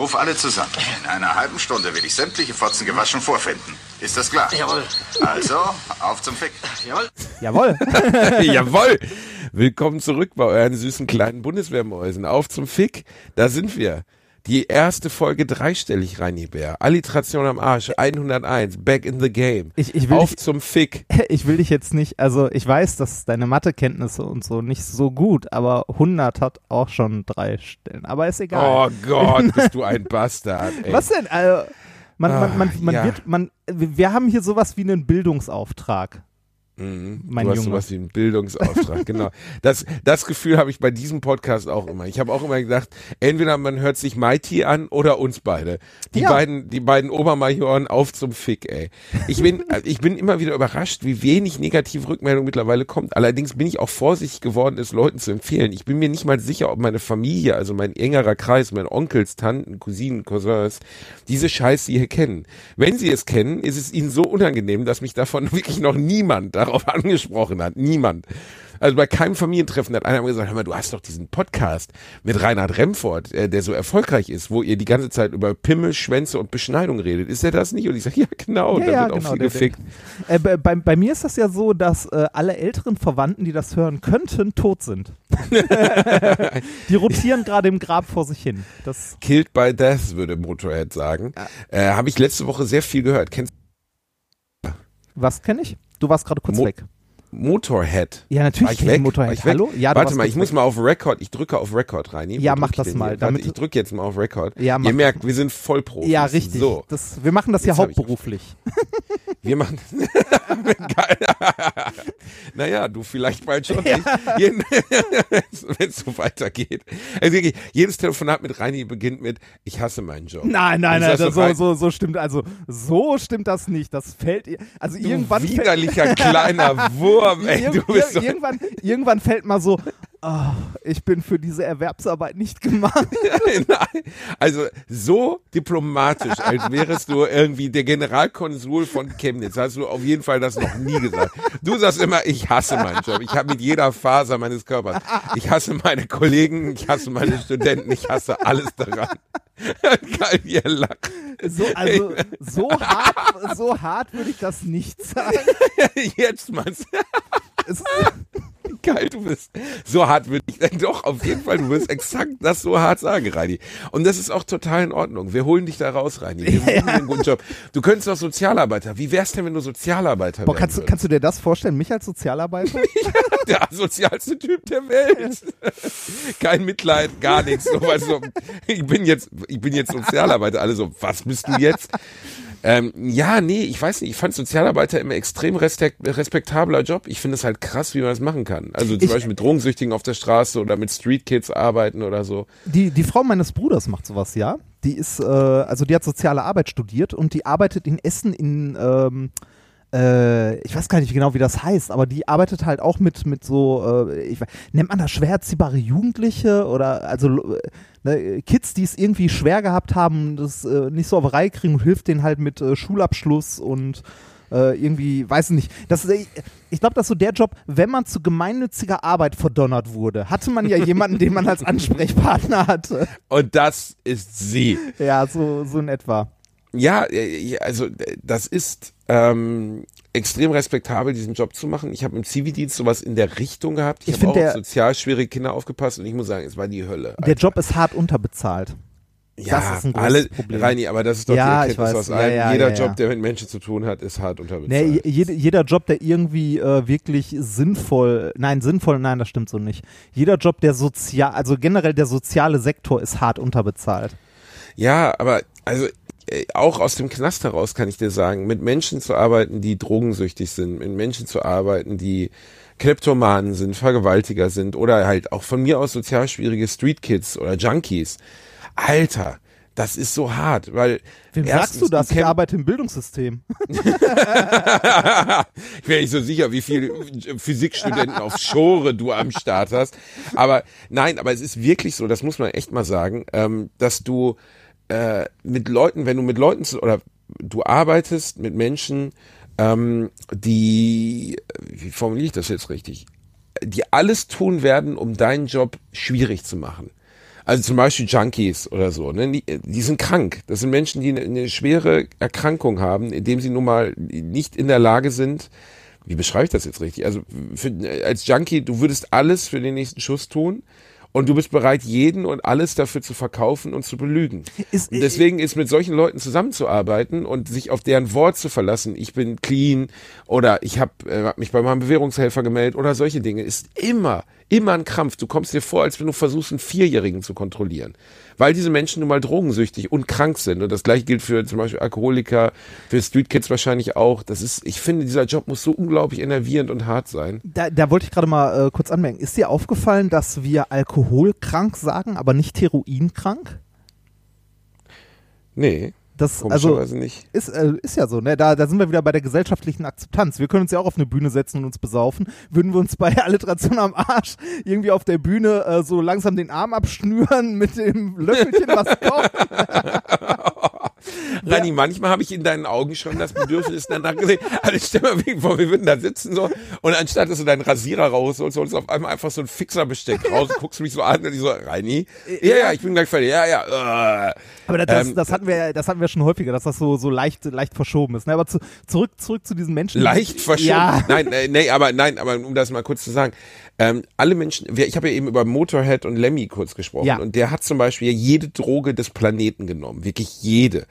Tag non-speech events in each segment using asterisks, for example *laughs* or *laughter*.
Ruf alle zusammen. In einer halben Stunde will ich sämtliche Fotzen gewaschen vorfinden. Ist das klar? Jawohl. Also, auf zum Fick. Jawohl. Jawohl. *laughs* Jawohl. Willkommen zurück bei euren süßen kleinen Bundeswehrmäusen. Auf zum Fick. Da sind wir. Die erste Folge dreistellig, Reini Bär. Alliteration am Arsch, 101, back in the game. Ich, ich will Auf dich, zum Fick. *laughs* ich will dich jetzt nicht, also ich weiß, dass deine Mathekenntnisse und so nicht so gut, aber 100 hat auch schon drei Stellen. Aber ist egal. Oh Gott, *laughs* bist du ein Bastard. Ey. Was denn? Also, man, man, man, man ja. wird, man, wir haben hier sowas wie einen Bildungsauftrag. Mhm. Mein du hast Junge. sowas wie einen Bildungsauftrag, genau. *laughs* Das, das Gefühl habe ich bei diesem Podcast auch immer. Ich habe auch immer gedacht, entweder man hört sich Mighty an oder uns beide. Die Ja. beiden, die beiden Obermajoren auf zum Fick, ey. Ich bin, *laughs* ich bin immer wieder überrascht, wie wenig negative Rückmeldung mittlerweile kommt. Allerdings bin ich auch vorsichtig geworden, es Leuten zu empfehlen. Ich bin mir nicht mal sicher, ob meine Familie, also mein engerer Kreis, meine Onkels, Tanten, Cousinen, Cousins, diese Scheiße hier kennen. Wenn sie es kennen, ist es ihnen so unangenehm, dass mich davon *laughs* wirklich noch niemand darauf *laughs* angesprochen hat. Niemand. Also bei keinem Familientreffen hat einer gesagt, hör mal, du hast doch diesen Podcast mit Reinhard Remford, äh, der so erfolgreich ist, wo ihr die ganze Zeit über Pimmel, Schwänze und Beschneidung redet. Ist der das nicht? Und ich sage, *laughs* ja genau, Ja, da ja, wird auch genau, viel der- gefickt. Äh, bei, bei, bei mir ist das ja so, dass äh, alle älteren Verwandten, die das hören könnten, tot sind. *laughs* die rotieren gerade im Grab vor sich hin. Das, Killed by Death, würde Motorhead sagen. Äh, Habe ich letzte Woche sehr viel gehört. Kennst was kenne ich? Du warst gerade kurz Mo- weg. Motorhead? Ja, natürlich ich weg? Motorhead. Ich? Hallo? Ja, Warte mal, ich muss weg. mal auf Record. Ich drücke auf Record, Reini. Wo Ja, mach das mal, Warte, ich drücke jetzt mal auf Record. Ja, mach Ihr merkt, wir sind Vollprofis. Ja, richtig. So, Das, wir machen das ja hauptberuflich. *laughs* wir machen. *laughs* Naja, du vielleicht bald schon. Jeden- *laughs* Wenn es so weitergeht. Also wirklich, jedes Telefonat mit Reini beginnt mit Ich hasse meinen Job. Nein, nein, nein, so, so, so, so stimmt, also so stimmt das nicht. Das fällt also Du irgendwann fällt, widerlicher kleiner Wurm, *laughs* ey. Ir- Du bist so, ir- irgendwann, irgendwann fällt mal so, oh, ich bin für diese Erwerbsarbeit nicht gemacht. *laughs* Nein, also so diplomatisch, als wärest du irgendwie der Generalkonsul von Chemnitz, hast du auf jeden Fall das noch nie gesagt. Du sagst immer, ich hasse meinen Job. Ich habe mit jeder Faser meines Körpers. Ich hasse meine Kollegen, ich hasse meine Studenten, ich hasse alles daran. Geil, er lacht. So, also so hart, so hart würde ich das nicht sagen. *laughs* Jetzt du, Es *laughs* geil du bist. So hart würde ich, doch, auf jeden Fall, du wirst exakt das so hart sagen, Reini. Und das ist auch total in Ordnung. Wir holen dich da raus, Reini. Wir *laughs* machen dir einen guten Job. Du könntest doch Sozialarbeiter. Wie wär's denn, wenn du Sozialarbeiter boah, kannst, würdest? kannst du dir das vorstellen, mich als Sozialarbeiter? *laughs* der asozialste Typ der Welt. Kein Mitleid, gar nichts. So, weißt du, ich bin jetzt, ich bin jetzt Sozialarbeiter. Alle so, was bist du jetzt? Ähm, ja, nee, ich weiß nicht. Ich fand Sozialarbeiter immer extrem respekt, respektabler Job. Ich finde es halt krass, wie man das machen kann. Also zum Ich- Beispiel mit Drogensüchtigen auf der Straße oder mit Street Kids arbeiten oder so. Die, die Frau meines Bruders macht sowas, ja. Die ist, äh, also die hat soziale Arbeit studiert und die arbeitet in Essen in, ähm, äh, ich weiß gar nicht genau, wie das heißt, aber die arbeitet halt auch mit, mit so, äh, ich, weiß- nennt man das schwer erziehbare Jugendliche oder also ne, Kids, die es irgendwie schwer gehabt haben, das äh, nicht so auf Reihe kriegen und hilft denen halt mit äh, Schulabschluss und äh, irgendwie, weiß ich nicht. Das, äh, ich glaube, das ist so der Job, wenn man zu gemeinnütziger Arbeit verdonnert wurde, hatte man ja jemanden, den man als *laughs* Ansprechpartner hatte. Und das ist sie. Ja, so, so in etwa. Ja, also äh, das ist ähm, extrem respektabel, diesen Job zu machen. Ich habe im Zivildienst sowas in der Richtung gehabt. Ich, Ich habe auch der- auf sozial schwierige Kinder aufgepasst und ich muss sagen, es war die Hölle. Der Job ist hart unterbezahlt. Ja, das ist ein großes alle, Problem. Reini, aber das ist doch Ja, die Erkenntnis aus allem. ja, Jeder Job, der mit Menschen zu tun hat, ist hart unterbezahlt. Nee, jede, jeder Job, der irgendwie äh, wirklich sinnvoll, nein, sinnvoll, nein, das stimmt so nicht. Jeder Job, der sozial, also generell der soziale Sektor ist hart unterbezahlt. Ja, aber also äh, auch aus dem Knast heraus kann ich dir sagen, mit Menschen zu arbeiten, die drogensüchtig sind, mit Menschen zu arbeiten, die Kleptomanen sind, Vergewaltiger sind oder halt auch von mir aus sozial schwierige Street Kids oder Junkies. Alter, das ist so hart, weil Wem sagst du das? Ich arbeite im Bildungssystem. *laughs* ich wäre nicht so sicher, wie viele Physikstudenten auf Schore du am Start hast. Aber nein, aber es ist wirklich so, das muss man echt mal sagen, ähm, dass du äh, mit Leuten, wenn du mit Leuten zu, oder du arbeitest mit Menschen, ähm, die, wie formuliere ich das jetzt richtig, die alles tun werden, um deinen Job schwierig zu machen. Also zum Beispiel Junkies oder so, ne? die, die sind krank. Das sind Menschen, die eine, eine schwere Erkrankung haben, indem sie nun mal nicht in der Lage sind, wie beschreibe ich das jetzt richtig? Also für, als Junkie, du würdest alles für den nächsten Schuss tun und du bist bereit, jeden und alles dafür zu verkaufen und zu belügen. Ist- und deswegen ist mit solchen Leuten zusammenzuarbeiten und sich auf deren Wort zu verlassen, ich bin clean oder ich habe äh, hab mich bei meinem Bewährungshelfer gemeldet oder solche Dinge, ist immer, immer ein Krampf. Du kommst dir vor, als wenn du versuchst, einen Vierjährigen zu kontrollieren. Weil diese Menschen nun mal drogensüchtig und krank sind. Und das gleiche gilt für zum Beispiel Alkoholiker, für Street Kids wahrscheinlich auch. Das ist, ich finde, dieser Job muss so unglaublich enervierend und hart sein. Da, da wollte ich gerade mal äh, kurz anmerken. Ist dir aufgefallen, dass wir alkoholkrank sagen, aber nicht heroinkrank? Nee, Das, also nicht. ist, äh, ist ja so, ne? Da, da sind wir wieder bei der gesellschaftlichen Akzeptanz. Wir können uns ja auch auf eine Bühne setzen und uns besaufen. Würden wir uns bei *laughs* Alliteration am Arsch irgendwie auf der Bühne äh, so langsam den Arm abschnüren mit dem Löffelchen, was kommt? *laughs* *laughs* Rani, manchmal habe ich in deinen Augen schon das Bedürfnis danach gesehen. *laughs* Also stell mal wie vor, wir würden da sitzen so und anstatt dass du deinen Rasierer rausholst, holst du auf einmal einfach so ein Fixerbesteck raus, *laughs* guckst mich so an und ich so, Rani, ja, ja, ich bin gleich fertig, ja, ja. Äh. Aber das, das, Ähm, das hatten wir, das hatten wir schon häufiger, dass das so, so leicht, leicht verschoben ist. Ne? Aber zu, zurück, zurück zu diesen Menschen. Leicht verschoben. Ja. Nein, äh, nee, aber nein, aber um das mal kurz zu sagen, ähm, alle Menschen, wir- ich habe ja eben über Motorhead und Lemmy kurz gesprochen Ja. und der hat zum Beispiel jede Droge des Planeten genommen, wirklich jede.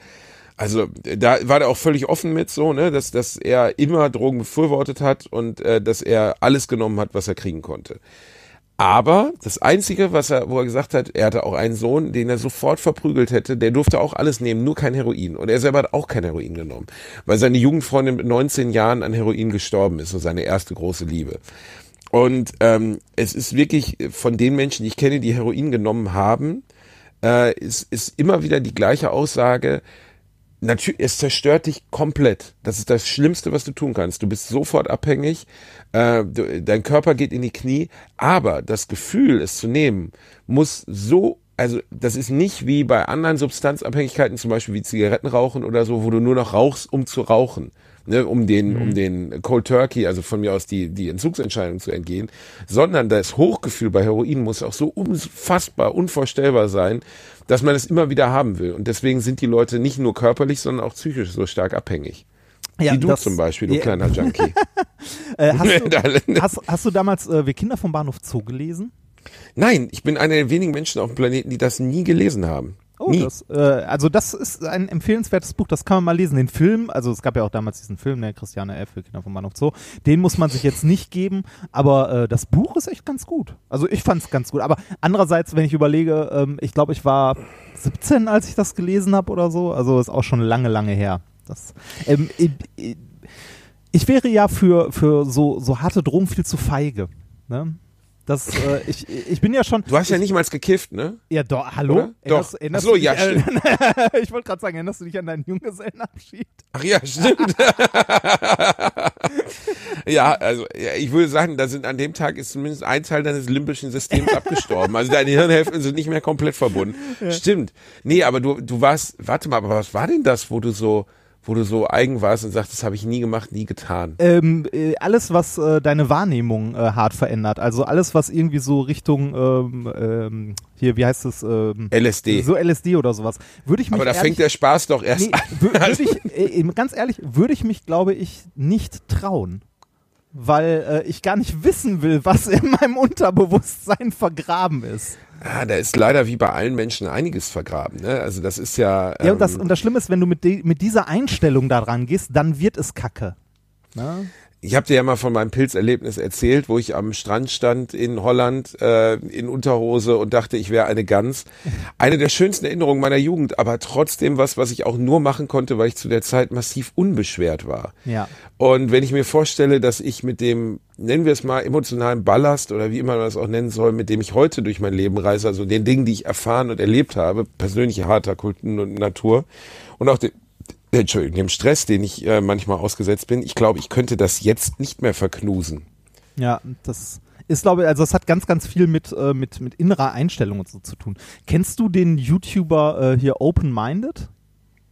Also äh, da war er auch völlig offen mit so, ne, dass, dass er immer Drogen befürwortet hat und äh, dass er alles genommen hat, was er kriegen konnte. Aber das Einzige, was er, wo er gesagt hat, er hatte auch einen Sohn, den er sofort verprügelt hätte, der durfte auch alles nehmen, nur kein Heroin. Und er selber hat auch kein Heroin genommen, weil seine Jugendfreundin mit 19 Jahren an Heroin gestorben ist, so seine erste große Liebe. Und ähm, es ist wirklich von den Menschen, die ich kenne, die Heroin genommen haben, äh, ist, ist immer wieder die gleiche Aussage, natürlich, es zerstört dich komplett. Das ist das Schlimmste, was du tun kannst. Du bist sofort abhängig, äh, du, dein Körper geht in die Knie, aber das Gefühl, es zu nehmen, muss so, also das ist nicht wie bei anderen Substanzabhängigkeiten, zum Beispiel wie Zigarettenrauchen oder so, wo du nur noch rauchst, um zu rauchen. Ne, um den, um den Cold Turkey, also von mir aus die, die Entzugsentscheidung zu entgehen, sondern das Hochgefühl bei Heroin muss auch so unfassbar, unvorstellbar sein, dass man es immer wieder haben will. Und deswegen sind die Leute nicht nur körperlich, sondern auch psychisch so stark abhängig. Ja, Wie du das- zum Beispiel, du Ja. kleiner Junkie. *laughs* Äh, hast, *laughs* du, hast, hast du damals äh, Wir Kinder vom Bahnhof Zoo gelesen? Nein, ich bin einer der wenigen Menschen auf dem Planeten, die das nie gelesen haben. Oh, nie. das, äh, also das ist ein empfehlenswertes Buch, das kann man mal lesen. Den Film, also es gab ja auch damals diesen Film, ne, Christiane F. für Kinder vom Bahnhof Zoo, den muss man sich jetzt nicht geben, aber äh, das Buch ist echt ganz gut. Also ich fand es ganz gut. Aber andererseits, wenn ich überlege, ähm, ich glaube, ich war 17, als ich das gelesen habe oder so, also ist auch schon lange, lange her. Das, ähm, ich, ich, ich wäre ja für, für so, so harte Drogen viel zu feige. Ne? Das, äh, ich, ich bin ja schon. Du hast ja nicht mal gekifft, ne? Ja, doch, hallo? Erinnerst, Doch. erinnerst Ach so, du dich, ja, äh, *laughs* ich wollte gerade sagen, erinnerst du dich an deinen Junggesellenabschied? Ach ja, stimmt. *laughs* ja, also ja, ich würde sagen, da sind an dem Tag ist zumindest ein Teil deines limbischen Systems abgestorben. Also deine Hirnhälften sind nicht mehr komplett verbunden. Stimmt. Nee, aber du, du warst, warte mal, aber was war denn das, wo du so, wo du so eigen warst und sagst, das habe ich nie gemacht, nie getan? Ähm, äh, alles, was äh, deine Wahrnehmung äh, hart verändert. Also alles, was irgendwie so Richtung, ähm, ähm, hier, wie heißt es? Ähm, LSD. So LSD oder sowas. Würde ich mich aber da ehrlich, fängt der Spaß doch erst nee, an. *laughs* ich, äh, ganz ehrlich, würde ich mich, glaube ich, nicht trauen. Weil äh, ich gar nicht wissen will, was in meinem Unterbewusstsein vergraben ist. Ah, da ist leider wie bei allen Menschen einiges vergraben. Ne? Also das ist ja. Ja, und das, ähm, und das Schlimme ist, wenn du mit, de, mit dieser Einstellung da dran gehst, dann wird es kacke. Ne? Ich habe dir ja mal von meinem Pilzerlebnis erzählt, wo ich am Strand stand in Holland äh, in Unterhose und dachte, ich wäre eine Gans. Eine der schönsten Erinnerungen meiner Jugend, aber trotzdem was, was ich auch nur machen konnte, weil ich zu der Zeit massiv unbeschwert war. Ja. Und wenn ich mir vorstelle, dass ich mit dem, nennen wir es mal, emotionalen Ballast oder wie immer man das auch nennen soll, mit dem ich heute durch mein Leben reise, also den Dingen, die ich erfahren und erlebt habe, persönliche harter Kulten und Natur und auch den, Entschuldigung, dem Stress, den ich äh, manchmal ausgesetzt bin, ich glaube, ich könnte das jetzt nicht mehr verknusen. Ja, das ist, glaube ich, also es hat ganz, ganz viel mit, äh, mit, mit innerer Einstellung und so zu tun. Kennst du den YouTuber äh, hier Open Minded?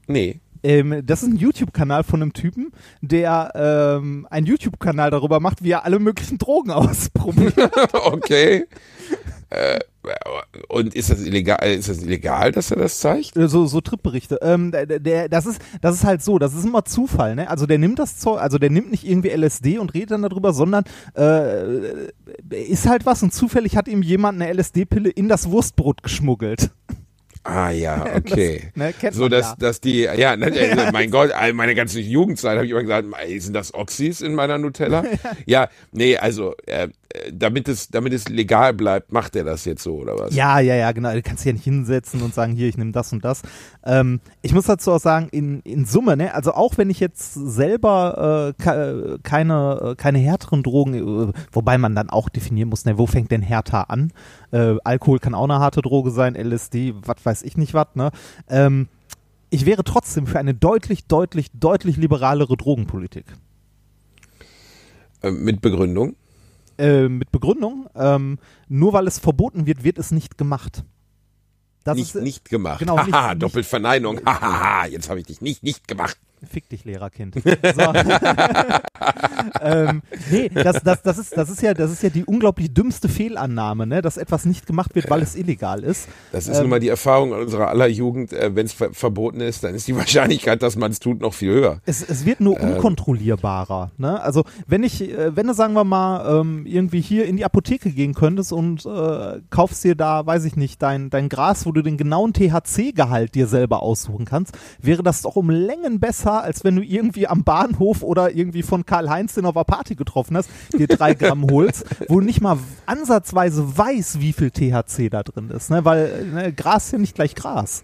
Nee. Ähm, das ist ein YouTube-Kanal von einem Typen, der ähm, einen YouTube-Kanal darüber macht, wie er alle möglichen Drogen *laughs* ausprobiert. *laughs* okay. Äh, und ist das illegal, ist das illegal, dass er das zeigt? Äh, so, so Tripberichte. Ähm, der, der, das ist, das ist halt so, das ist immer Zufall, ne? Also der nimmt das Zeug, also der nimmt nicht irgendwie LSD und redet dann darüber, sondern äh, ist halt was und zufällig hat ihm jemand eine LSD-Pille in das Wurstbrot geschmuggelt. Ah ja, *laughs* okay. Das, ne, so dass ja. dass die ja, ne, *laughs* also, mein Gott, meine ganze Jugendzeit habe ich immer gesagt, sind das Oxys in meiner Nutella? *laughs* ja, nee, also äh, äh, damit es damit es legal bleibt, macht er das jetzt so oder was? Ja, ja, ja, genau. Du kannst dich ja nicht hinsetzen und sagen, hier, ich nehme das und das. Ähm, ich muss dazu auch sagen, in, in Summe, ne, also auch wenn ich jetzt selber äh, ke- keine, äh, keine härteren Drogen, äh, wobei man dann auch definieren muss, ne, wo fängt denn härter an? Äh, Alkohol kann auch eine harte Droge sein, LSD, was weiß ich nicht was, ne? Ähm, ich wäre trotzdem für eine deutlich, deutlich, deutlich liberalere Drogenpolitik. Äh, mit Begründung? Äh, mit Begründung, ähm, nur weil es verboten wird, wird es nicht gemacht. Das nicht ist, nicht gemacht. genau, Haha, nicht- Doppelverneinung. Hahaha, jetzt habe ich dich nicht nicht gemacht. Fick dich, Lehrerkind. So. *laughs* ähm, nee, das, das, das, ist, das, ist ja, das ist ja die unglaublich dümmste Fehlannahme, ne? dass etwas nicht gemacht wird, weil es illegal ist. Das ist Ähm, nun mal die Erfahrung unserer aller Jugend. Äh, Wenn es ver verboten ist, dann ist die *laughs* Wahrscheinlichkeit, dass man es tut, noch viel höher. Es, es wird nur unkontrollierbarer. Ne? Also wenn ich, äh, wenn du sagen wir mal ähm, irgendwie hier in die Apotheke gehen könntest und äh, kaufst dir da, weiß ich nicht, dein, dein Gras, wo du den genauen THC-Gehalt dir selber aussuchen kannst, wäre das doch um Längen besser, als wenn du irgendwie am Bahnhof oder irgendwie von Karl-Heinz den auf einer Party getroffen hast, dir drei *laughs* Gramm holst, wo du nicht mal ansatzweise weiß, wie viel THC da drin ist. Ne? Weil ne, Gras ist ja nicht gleich Gras.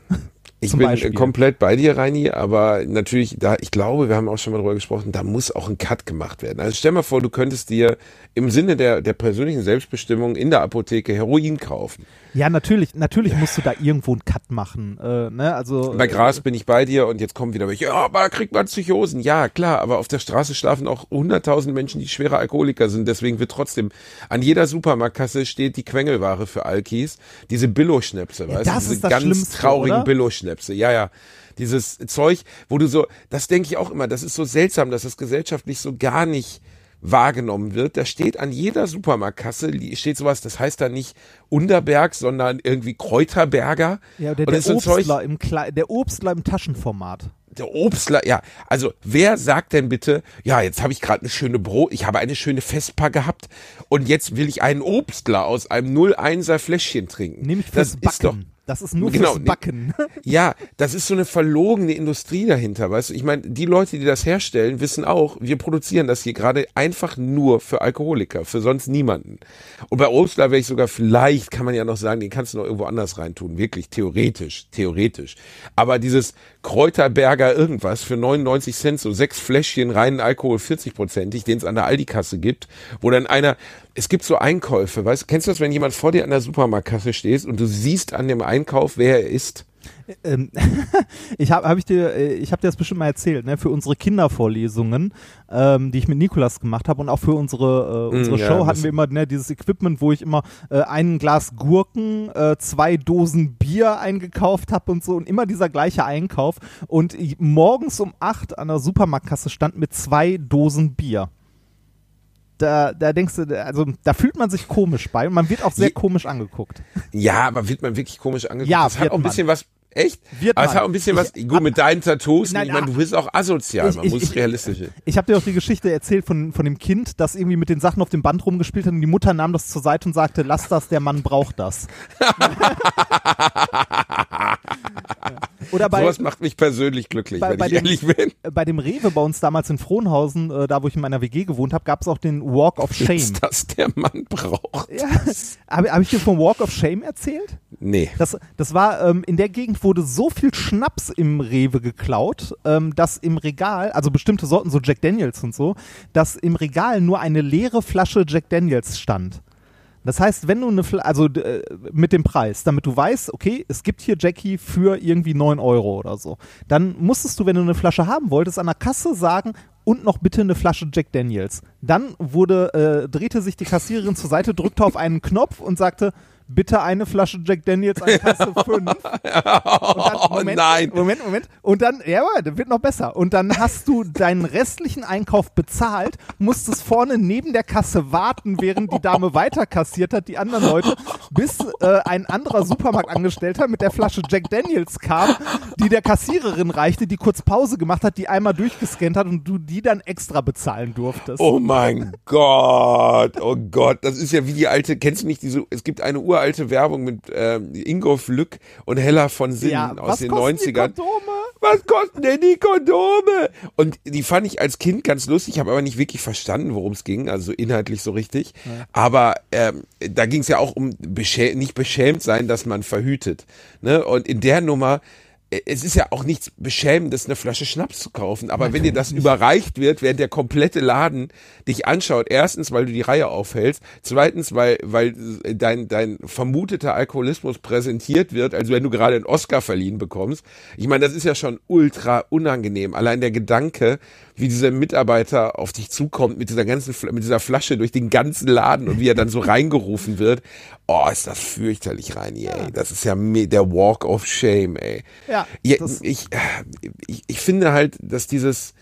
Ich bin Beispiel. komplett bei dir, Reini, aber natürlich, da, ich glaube, wir haben auch schon mal drüber gesprochen, da muss auch ein Cut gemacht werden. Also stell mal vor, du könntest dir im Sinne der, der persönlichen Selbstbestimmung in der Apotheke Heroin kaufen. Ja, natürlich, natürlich musst du da irgendwo einen Cut machen. Äh, ne? also, Bei Gras bin ich bei dir und jetzt kommen wieder welche, ja, aber kriegt man Psychosen? Ja, klar, aber auf der Straße schlafen auch 100.000 Menschen, die schwere Alkoholiker sind. Deswegen wird trotzdem, an jeder Supermarktkasse steht die Quengelware für Alkis. Diese Billo-Schnäpse, weißt du? das Diese ist das ganz Schlimmste, traurigen? Billo-Schnäpse. Ja, ja. Dieses Zeug, wo du so, das denke ich auch immer, das ist so seltsam, dass das gesellschaftlich so gar nicht wahrgenommen wird. Da steht an jeder Supermarktkasse, steht sowas, das heißt da nicht Unterberg, sondern irgendwie Kräuterberger. Ja, der, Und der, Zeug- Obstler im der Obstler im Taschenformat. der Obstler, ja, also wer sagt denn bitte, ja, jetzt habe ich gerade eine schöne Brot, ich habe eine schöne Vespa gehabt und jetzt will ich einen Obstler aus einem 01er Fläschchen trinken. Nämlich das fürs ist doch Backen. Das ist nur Genau, fürs Backen. *laughs* ja, das ist so eine verlogene Industrie dahinter, weißt du? Ich meine, die Leute, die das herstellen, wissen auch, wir produzieren das hier gerade einfach nur für Alkoholiker, für sonst niemanden. Und bei Obstler wäre ich sogar vielleicht, kann man ja noch sagen, den kannst du noch irgendwo anders reintun, wirklich theoretisch, theoretisch. Aber dieses Kräuterberger irgendwas für 99 Cent, so sechs Fläschchen reinen Alkohol, 40-prozentig, den es an der Aldi-Kasse gibt, wo dann einer, es gibt so Einkäufe, weißt du, kennst du das, wenn jemand vor dir an der Supermarktkasse steht und du siehst an dem Einkauf, wer er ist? ähm, *laughs* ich habe hab ich dir, äh, ich habe dir das bestimmt mal erzählt, ne? Für unsere Kindervorlesungen, ähm, die ich mit Nikolas gemacht habe und auch für unsere äh, unsere Mm, ja, Show das- hatten wir immer ne, dieses Equipment, wo ich immer äh, ein Glas Gurken, äh, zwei Dosen Bier eingekauft habe und so und immer dieser gleiche Einkauf und morgens um acht an der Supermarktkasse stand mit zwei Dosen Bier. Da, da denkst du, also da fühlt man sich komisch bei und man wird auch sehr Je- komisch angeguckt. Ja, aber wird man wirklich komisch angeguckt? Ja, das hat auch ein man. bisschen was. Echt? Wird aber es man. hat auch ein bisschen was. Ich- Gut, mit deinen Tattoos. Nein, ich meine, du bist auch asozial. Ich- Man ich- muss ich- realistisch. Ich habe dir auch die Geschichte erzählt von, von dem Kind, das irgendwie mit den Sachen auf dem Band rumgespielt hat und die Mutter nahm das zur Seite und sagte, lass das, der Mann braucht das. *laughs* *laughs* Oder bei- Sowas macht mich persönlich glücklich, bei, wenn bei, ich dem, ehrlich bin. *laughs* bei dem Rewe bei uns damals in Frohnhausen, äh, da wo ich in meiner WG gewohnt habe, gab es auch den Walk of Shame. Ist das der Mann braucht? Ja. *laughs* Habe hab ich dir vom Walk of Shame erzählt? Nee. Das, das war, ähm, in der Gegend wurde so viel Schnaps im Rewe geklaut, ähm, dass im Regal, also bestimmte Sorten, so Jack Daniels und so, dass im Regal nur eine leere Flasche Jack Daniels stand. Das heißt, wenn du eine Flasche, also äh, mit dem Preis, damit du weißt, okay, es gibt hier Jackie für irgendwie 9 Euro oder so, dann musstest du, wenn du eine Flasche haben wolltest, an der Kasse sagen, und noch bitte eine Flasche Jack Daniels. Dann wurde, äh, drehte sich die Kassiererin zur Seite, drückte auf einen Knopf und sagte, bitte eine Flasche Jack Daniels an Kasse 5. Und dann, Oh nein. Moment, Moment. Und dann, ja, das wird noch besser. Und dann hast du deinen restlichen Einkauf bezahlt, musstest vorne neben der Kasse warten, während die Dame weiter kassiert hat, die anderen Leute, bis äh, ein anderer Supermarktangestellter mit der Flasche Jack Daniels kam, die der Kassiererin reichte, die kurz Pause gemacht hat, die einmal durchgescannt hat und du die dann extra bezahlen durftest. Oh mein Gott, oh Gott, das ist ja wie die alte, kennst du nicht diese, es gibt eine uralte Werbung mit ähm, Ingolf Lück und Hella von Sinnen ja, aus was den kosten 90ern. Die Kondome? was kosten denn die Kondome? Und die fand ich als Kind ganz lustig, habe aber nicht wirklich verstanden, worum es ging, also so inhaltlich so richtig. Aber ähm, da ging es ja auch um beschä nicht beschämt sein, dass man verhütet. Ne? Und in der Nummer es ist ja auch nichts Beschämendes, eine Flasche Schnaps zu kaufen, aber wenn dir das überreicht wird, während der komplette Laden dich anschaut, erstens, weil du die Reihe aufhältst, zweitens, weil, weil dein, dein vermuteter Alkoholismus präsentiert wird, also wenn du gerade einen Oscar verliehen bekommst. Ich meine, das ist ja schon ultra unangenehm. Allein der Gedanke, wie dieser Mitarbeiter auf dich zukommt mit dieser ganzen, mit dieser Flasche durch den ganzen Laden und wie er dann so reingerufen wird. Oh, ist das fürchterlich, Reini, ey. Das ist ja der Walk of Shame, ey. Ja, Ja, ich, ich, ich finde halt, dass dieses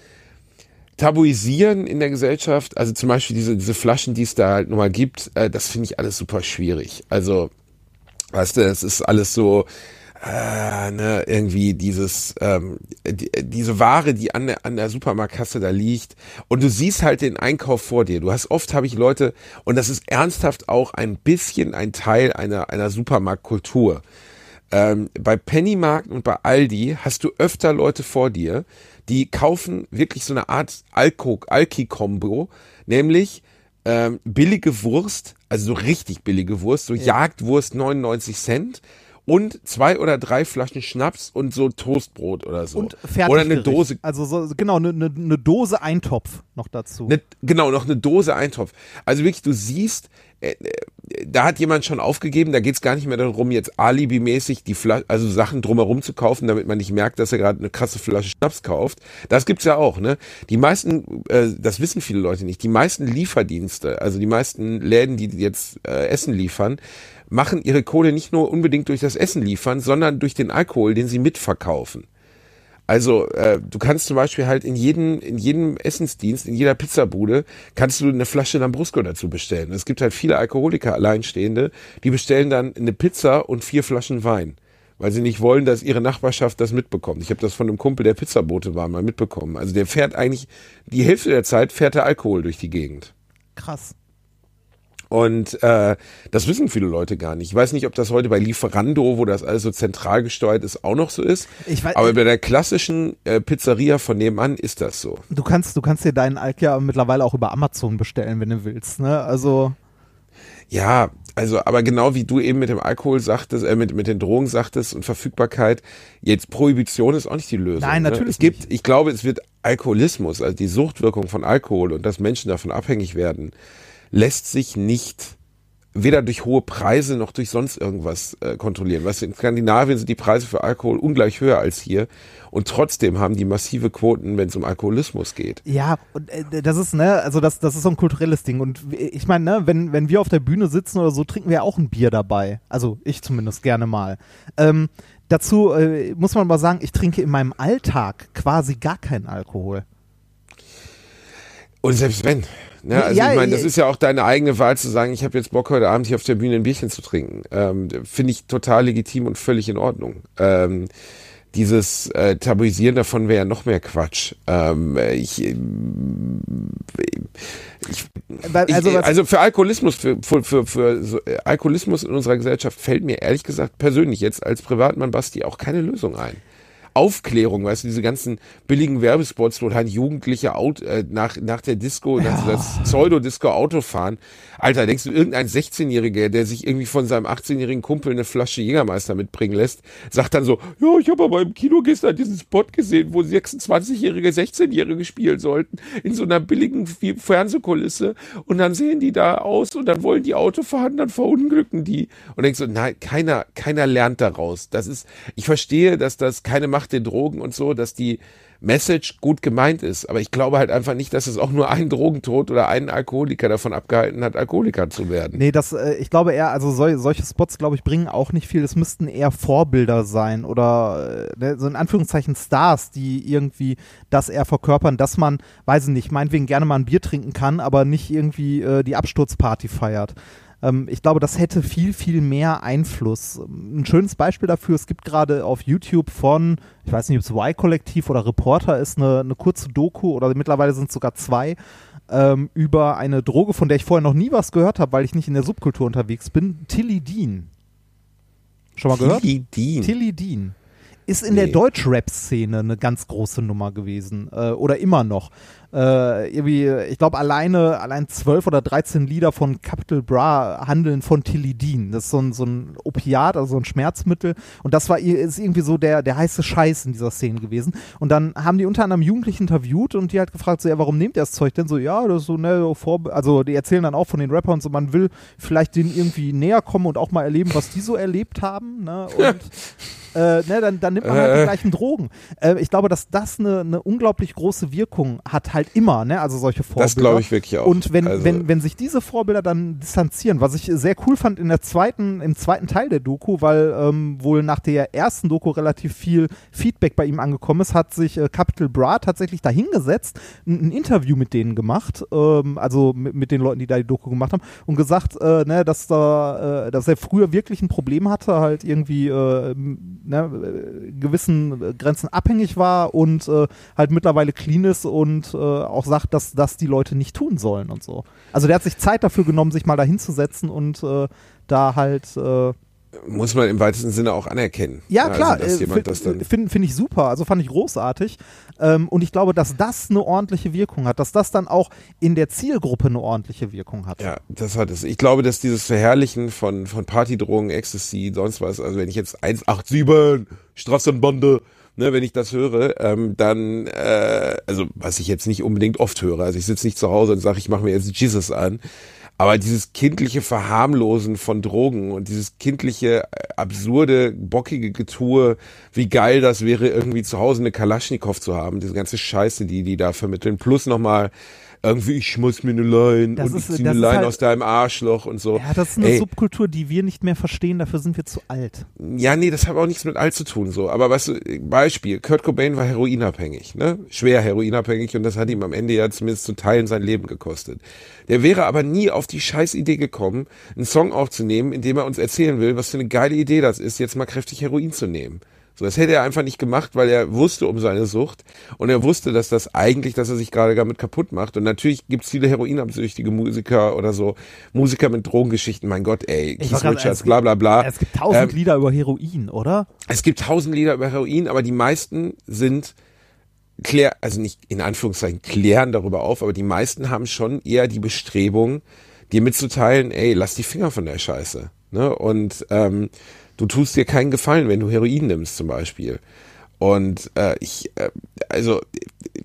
Tabuisieren in der Gesellschaft, also zum Beispiel diese, diese Flaschen, die es da halt nun mal gibt, äh, das finde ich alles super schwierig. Also, weißt du, es ist alles so, äh, ne, irgendwie dieses, ähm, die, diese Ware, die an der, an der Supermarktkasse da liegt und du siehst halt den Einkauf vor dir. Du hast oft habe ich Leute und das ist ernsthaft auch ein bisschen ein Teil einer, einer Supermarktkultur. Ähm, bei Pennymarkt und bei Aldi hast du öfter Leute vor dir, die kaufen wirklich so eine Art Alki-Kombo, nämlich ähm, billige Wurst, also so richtig billige Wurst, so Jagdwurst 99 Cent und zwei oder drei Flaschen Schnaps und so Toastbrot oder so. Und fertig. oder eine Dose Also so, genau, eine ne, ne Dose Eintopf noch dazu. Ne, genau, noch eine Dose Eintopf. Also wirklich, du siehst, äh, äh, da hat jemand schon aufgegeben, da geht's gar nicht mehr darum, jetzt alibimäßig die Flasche, also Sachen drumherum zu kaufen, damit man nicht merkt, dass er gerade eine krasse Flasche Schnaps kauft. Das gibt's ja auch, ne? Die meisten, äh, das wissen viele Leute nicht, die meisten Lieferdienste, also die meisten Läden, die jetzt äh, Essen liefern, machen ihre Kohle nicht nur unbedingt durch das Essen liefern, sondern durch den Alkohol, den sie mitverkaufen. Also äh, du kannst zum Beispiel halt in jedem, in jedem Essensdienst, in jeder Pizzabude, kannst du eine Flasche Lambrusco dazu bestellen. Es gibt halt viele Alkoholiker, Alleinstehende, die bestellen dann eine Pizza und vier Flaschen Wein, weil sie nicht wollen, dass ihre Nachbarschaft das mitbekommt. Ich habe das von einem Kumpel, der Pizzabote war, mal mitbekommen. Also der fährt eigentlich, die Hälfte der Zeit fährt er Alkohol durch die Gegend. Krass. Und äh, das wissen viele Leute gar nicht. Ich weiß nicht, ob das heute bei Lieferando, wo das alles so zentral gesteuert ist, auch noch so ist. Ich weiß- Aber bei der klassischen äh, Pizzeria von nebenan ist das so. Du kannst, du kannst dir deinen Alk ja mittlerweile auch über Amazon bestellen, wenn du willst, ne? Also, Ja, also aber genau wie du eben mit dem Alkohol sagtest, äh, mit, mit den Drogen sagtest und Verfügbarkeit, jetzt Prohibition ist auch nicht die Lösung. Nein, ne? natürlich Es gibt, ich glaube, es wird Alkoholismus, also die Suchtwirkung von Alkohol und dass Menschen davon abhängig werden, lässt sich nicht weder durch hohe Preise noch durch sonst irgendwas äh, kontrollieren. Weißt du, in Skandinavien sind die Preise für Alkohol ungleich höher als hier und trotzdem haben die massive Quoten, wenn es um Alkoholismus geht. ja, und äh, das ist, ne, also das, das ist so ein kulturelles Ding. Und ich meine, ne, wenn, wenn wir auf der Bühne sitzen oder so, trinken wir auch ein Bier dabei. Also ich zumindest gerne mal. Ähm, dazu äh, muss man mal sagen, ich trinke in meinem Alltag quasi gar keinen Alkohol. Und selbst wenn. Ne? Also Ja, ich meine, das ist ja auch deine eigene Wahl zu sagen, ich habe jetzt Bock heute Abend hier auf der Bühne ein Bierchen zu trinken. Ähm, Finde ich total legitim und völlig in Ordnung. Ähm, dieses äh, Tabuisieren davon wäre ja noch mehr Quatsch. Ähm, ich, äh, ich, ich, also also für Alkoholismus, für, für, für, für so, äh, Alkoholismus in unserer Gesellschaft fällt mir ehrlich gesagt persönlich jetzt als Privatmann Basti auch keine Lösung ein. Aufklärung, weißt du, diese ganzen billigen Werbespots, wo halt Jugendliche Auto, äh, nach, nach der Disco, ja. das Pseudo-Disco Auto fahren. Alter, denkst du, irgendein 16-Jähriger, der sich irgendwie von seinem 18-jährigen Kumpel eine Flasche Jägermeister mitbringen lässt, sagt dann so, ja, ich habe aber im Kino gestern diesen Spot gesehen, wo 26-jährige, 16-jährige spielen sollten, in so einer billigen Fernsehkulisse und dann sehen die da aus und dann wollen die Auto fahren, dann verunglücken die. Und denkst du, nein, keiner, keiner lernt daraus. Das ist, ich verstehe, dass das keine Macht der Drogen und so, dass die Message gut gemeint ist. Aber ich glaube halt einfach nicht, dass es auch nur einen Drogentod oder einen Alkoholiker davon abgehalten hat, Alkoholiker zu werden. Nee, das, äh, ich glaube eher, also sol solche Spots, glaube ich, bringen auch nicht viel. Es müssten eher Vorbilder sein oder äh, ne, so in Anführungszeichen Stars, die irgendwie das eher verkörpern, dass man, weiß ich nicht, meinetwegen gerne mal ein Bier trinken kann, aber nicht irgendwie äh, die Absturzparty feiert. Ähm, ich glaube, das hätte viel, viel mehr Einfluss. Ein schönes Beispiel dafür, es gibt gerade auf YouTube von, ich weiß nicht, ob es Y-Kollektiv oder Reporter ist, eine, eine kurze Doku oder mittlerweile sind es sogar zwei, ähm, über eine Droge, von der ich vorher noch nie was gehört habe, weil ich nicht in der Subkultur unterwegs bin, Tilidin. Schon mal gehört? Tilidin. Tilidin ist in nee. der Deutsch-Rap-Szene eine ganz große Nummer gewesen äh, oder immer noch äh, irgendwie, ich glaube, alleine, allein zwölf oder dreizehn Lieder von Capital Bra handeln von Tilidin. Das ist so ein, so ein Opiat, also ein Schmerzmittel. Und das war ist irgendwie so der, der heiße Scheiß in dieser Szene gewesen. Und dann haben die unter anderem Jugendlichen interviewt und die halt gefragt, so, ja, warum nehmt ihr das Zeug denn? So, ja, das ist so, ne, so vor, also die erzählen dann auch von den Rappern so, man will vielleicht denen irgendwie näher kommen und auch mal erleben, was die so erlebt haben, ne? *laughs* Und äh, ne, dann, dann nimmt man halt die äh. gleichen Drogen. Äh, ich glaube, dass das eine, eine unglaublich große Wirkung hat, halt immer, ne? Also solche Vorbilder. Das glaube ich wirklich auch. Und wenn, also. wenn, wenn sich diese Vorbilder dann distanzieren, was ich sehr cool fand in der zweiten, im zweiten Teil der Doku, weil ähm, wohl nach der ersten Doku relativ viel Feedback bei ihm angekommen ist, hat sich äh, Capital Bra tatsächlich dahingesetzt, ein, ein Interview mit denen gemacht, ähm, also mit, mit, den Leuten, die da die Doku gemacht haben, und gesagt, äh, ne, dass da, äh, dass er früher wirklich ein Problem hatte, halt irgendwie äh, ne, gewissen Grenzen abhängig war und äh, halt mittlerweile clean ist und äh, auch sagt, dass das die Leute nicht tun sollen und so. Also der hat sich Zeit dafür genommen, sich mal da hinzusetzen und äh, da halt äh, muss man im weitesten Sinne auch anerkennen. Ja, also, klar. Also, Finde find ich super. Also fand ich großartig. Ähm, und ich glaube, dass das eine ordentliche Wirkung hat, dass das dann auch in der Zielgruppe eine ordentliche Wirkung hat. Ja, das hat es. Ich glaube, dass dieses Verherrlichen von, von Partydrogen, Ecstasy, sonst was, also wenn ich jetzt 187, Straßenbande, ne, wenn ich das höre, ähm, dann, äh, also was ich jetzt nicht unbedingt oft höre, also ich sitze nicht zu Hause und sage, ich mache mir jetzt Jesus an, aber dieses kindliche Verharmlosen von Drogen und dieses kindliche, äh, absurde, bockige Getue, wie geil das wäre, irgendwie zu Hause eine Kalaschnikow zu haben, diese ganze Scheiße, die die da vermitteln, plus nochmal irgendwie, ich schmeiß mir eine das und ist, ich zieh eine Line halt, aus deinem Arschloch und so. Ja, das ist eine Ey. Subkultur, die wir nicht mehr verstehen, dafür sind wir zu alt. Ja, nee, das hat auch nichts mit alt zu tun, so. Aber weißt du, Beispiel, Kurt Cobain war heroinabhängig, ne? Schwer heroinabhängig und das hat ihm am Ende ja zumindest zu Teilen sein Leben gekostet. Der wäre aber nie auf die scheiß Idee gekommen, einen Song aufzunehmen, in dem er uns erzählen will, was für eine geile Idee das ist, jetzt mal kräftig Heroin zu nehmen. So, das hätte er einfach nicht gemacht, weil er wusste um seine Sucht und er wusste, dass das eigentlich, dass er sich gerade damit kaputt macht. Und natürlich gibt es viele heroinabsüchtige Musiker oder so, Musiker mit Drogengeschichten, mein Gott, ey, Keith Richards, bla bla bla. Es gibt tausend ähm, Lieder über Heroin, oder? Es gibt tausend Lieder über Heroin, aber die meisten sind klär, also nicht in Anführungszeichen klären darüber auf, aber die meisten haben schon eher die Bestrebung, dir mitzuteilen, ey, lass die Finger von der Scheiße. Ne? Und ähm, du tust dir keinen Gefallen, wenn du Heroin nimmst zum Beispiel. Und äh, ich, äh, also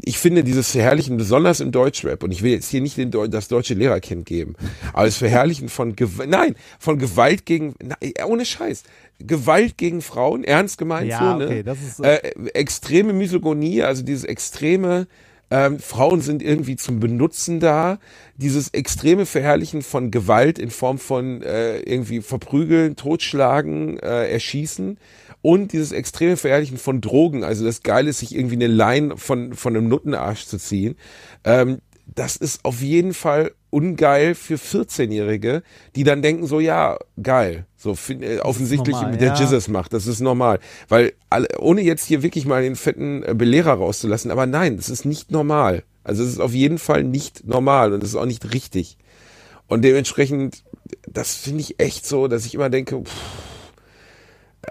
ich finde dieses Verherrlichen besonders im Deutschrap und ich will jetzt hier nicht den, das deutsche Lehrerkind geben, aber das Verherrlichen von Gewalt, nein, von Gewalt gegen, na, ohne Scheiß, Gewalt gegen Frauen, ernst gemeint ja, so, ne? Okay, das ist, äh, extreme Misogonie, also dieses extreme ähm, Frauen sind irgendwie zum Benutzen da. Dieses extreme Verherrlichen von Gewalt in Form von äh, irgendwie verprügeln, totschlagen, äh, erschießen und dieses extreme Verherrlichen von Drogen, also das Geile ist, sich irgendwie eine Line von, von einem Nuttenarsch zu ziehen. Ähm, das ist auf jeden Fall ungeil für 14-Jährige, die dann denken so, ja, geil. So äh, offensichtlich normal, mit der ja. Jesus macht. Das ist normal. Weil alle, ohne jetzt hier wirklich mal den fetten äh, Belehrer rauszulassen, aber nein, es ist nicht normal. Also es ist auf jeden Fall nicht normal und es ist auch nicht richtig. Und dementsprechend, das finde ich echt so, dass ich immer denke, pff,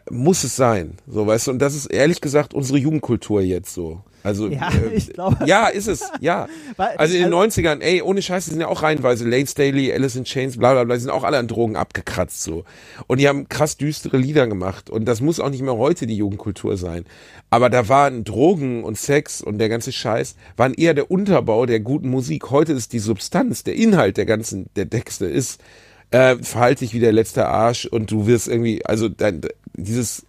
muss es sein. So, weißt du, und das ist ehrlich gesagt unsere Jugendkultur jetzt so. Also, Ja, äh, *laughs* ich glaube- ja, ist es, ja. *laughs* Also in den also- 90ern, ey, ohne Scheiß, die sind ja auch reihenweise, Lane Staley, Alice in Chains, bla, bla, bla, sind auch alle an Drogen abgekratzt, so. Und die haben krass düstere Lieder gemacht. Und das muss auch nicht mehr heute die Jugendkultur sein. Aber da waren Drogen und Sex und der ganze Scheiß, waren eher der Unterbau der guten Musik. Heute ist die Substanz, der Inhalt der ganzen, der Texte ist, äh, verhalte dich wie der letzte Arsch und du wirst irgendwie, also dein, dieses,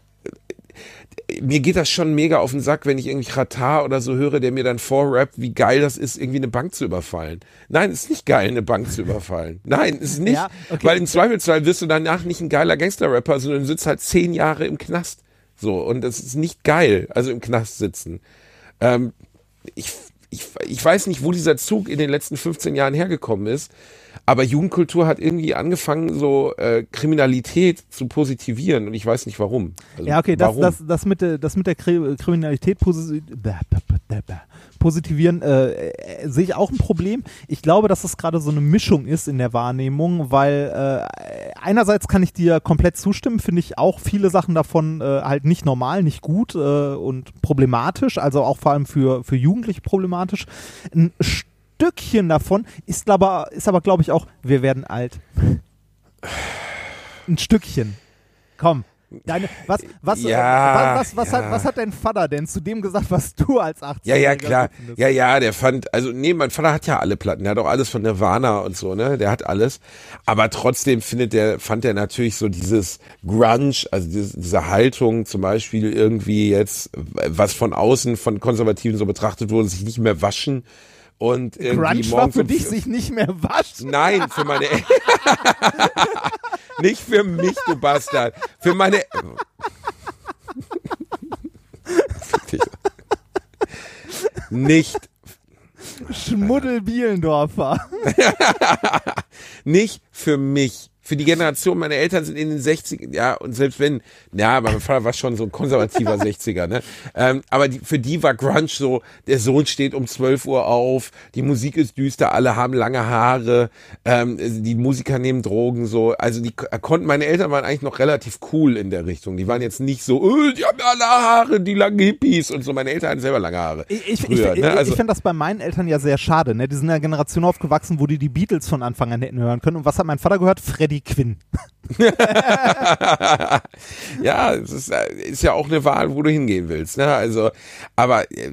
mir geht das schon mega auf den Sack, wenn ich irgendwie Ratar oder so höre, der mir dann vorrappt, wie geil das ist, irgendwie eine Bank zu überfallen. Nein, es ist nicht geil, eine Bank zu überfallen. Nein, es ist nicht. Ja, okay. Weil im Zweifelsfall wirst du danach nicht ein geiler Gangster-Rapper, sondern du sitzt halt zehn Jahre im Knast. So, und das ist nicht geil, also im Knast sitzen. Ähm, ich, ich, ich weiß nicht, wo dieser Zug in den letzten 15 Jahren hergekommen ist, aber Jugendkultur hat irgendwie angefangen, so äh, Kriminalität zu positivieren und ich weiß nicht warum. Also, Ja, okay, das, warum? das, das, mit, der- das mit der Kri Kriminalität posi positivieren äh, äh, sehe ich auch ein Problem. Ich glaube, dass es gerade so eine Mischung ist in der Wahrnehmung, weil äh, einerseits kann ich dir komplett zustimmen, finde ich auch viele Sachen davon äh, halt nicht normal, nicht gut äh, und problematisch, also auch vor allem für, für Jugendliche problematisch. Ein Stückchen davon ist aber, ist aber glaube ich auch, wir werden alt. *sighs* Ein Stückchen. Komm. Deine, was, was, Ja, was, was, ja. hat, was hat dein Vater denn zu dem gesagt, was du als 18 Ja, ja, klar. Ja, ja, der fand, also nee, mein Vater hat ja alle Platten, der hat auch alles von Nirvana und so, ne? Der hat alles. Aber trotzdem findet der, fand er natürlich so dieses Grunge, also diese, diese Haltung zum Beispiel irgendwie jetzt, was von außen von Konservativen so betrachtet wurde, sich nicht mehr waschen und irgendwie Grunge war für um dich sich nicht mehr waschen. Nein, für meine El- *laughs* Nicht für mich, du Bastard. Für meine dich. Nicht Schmuddel Bielendorfer. *laughs* nicht für mich. Für die Generation, meine Eltern sind in den 60 ja, und selbst wenn, ja, mein Vater war schon so ein konservativer *laughs* 60er, ne? Ähm, aber die, für die war Grunge so, der Sohn steht um 12 Uhr auf, die Musik ist düster, alle haben lange Haare, ähm, die Musiker nehmen Drogen, so. Also die k- konnten, meine Eltern waren eigentlich noch relativ cool in der Richtung. Die waren jetzt nicht so, oh, die haben alle Haare, die langen Hippies und so. Meine Eltern hatten selber lange Haare. Ich, ich, früher, ich, ne? ich, Also, ich finde das bei meinen Eltern ja sehr schade. Ne? Die sind in einer Generation aufgewachsen, wo die die Beatles von Anfang an hätten hören können. Und was hat mein Vater gehört? Freddie Quinn. *laughs* ja, es ist, äh, ist ja auch eine Wahl, wo du hingehen willst. Ne? Also, aber äh,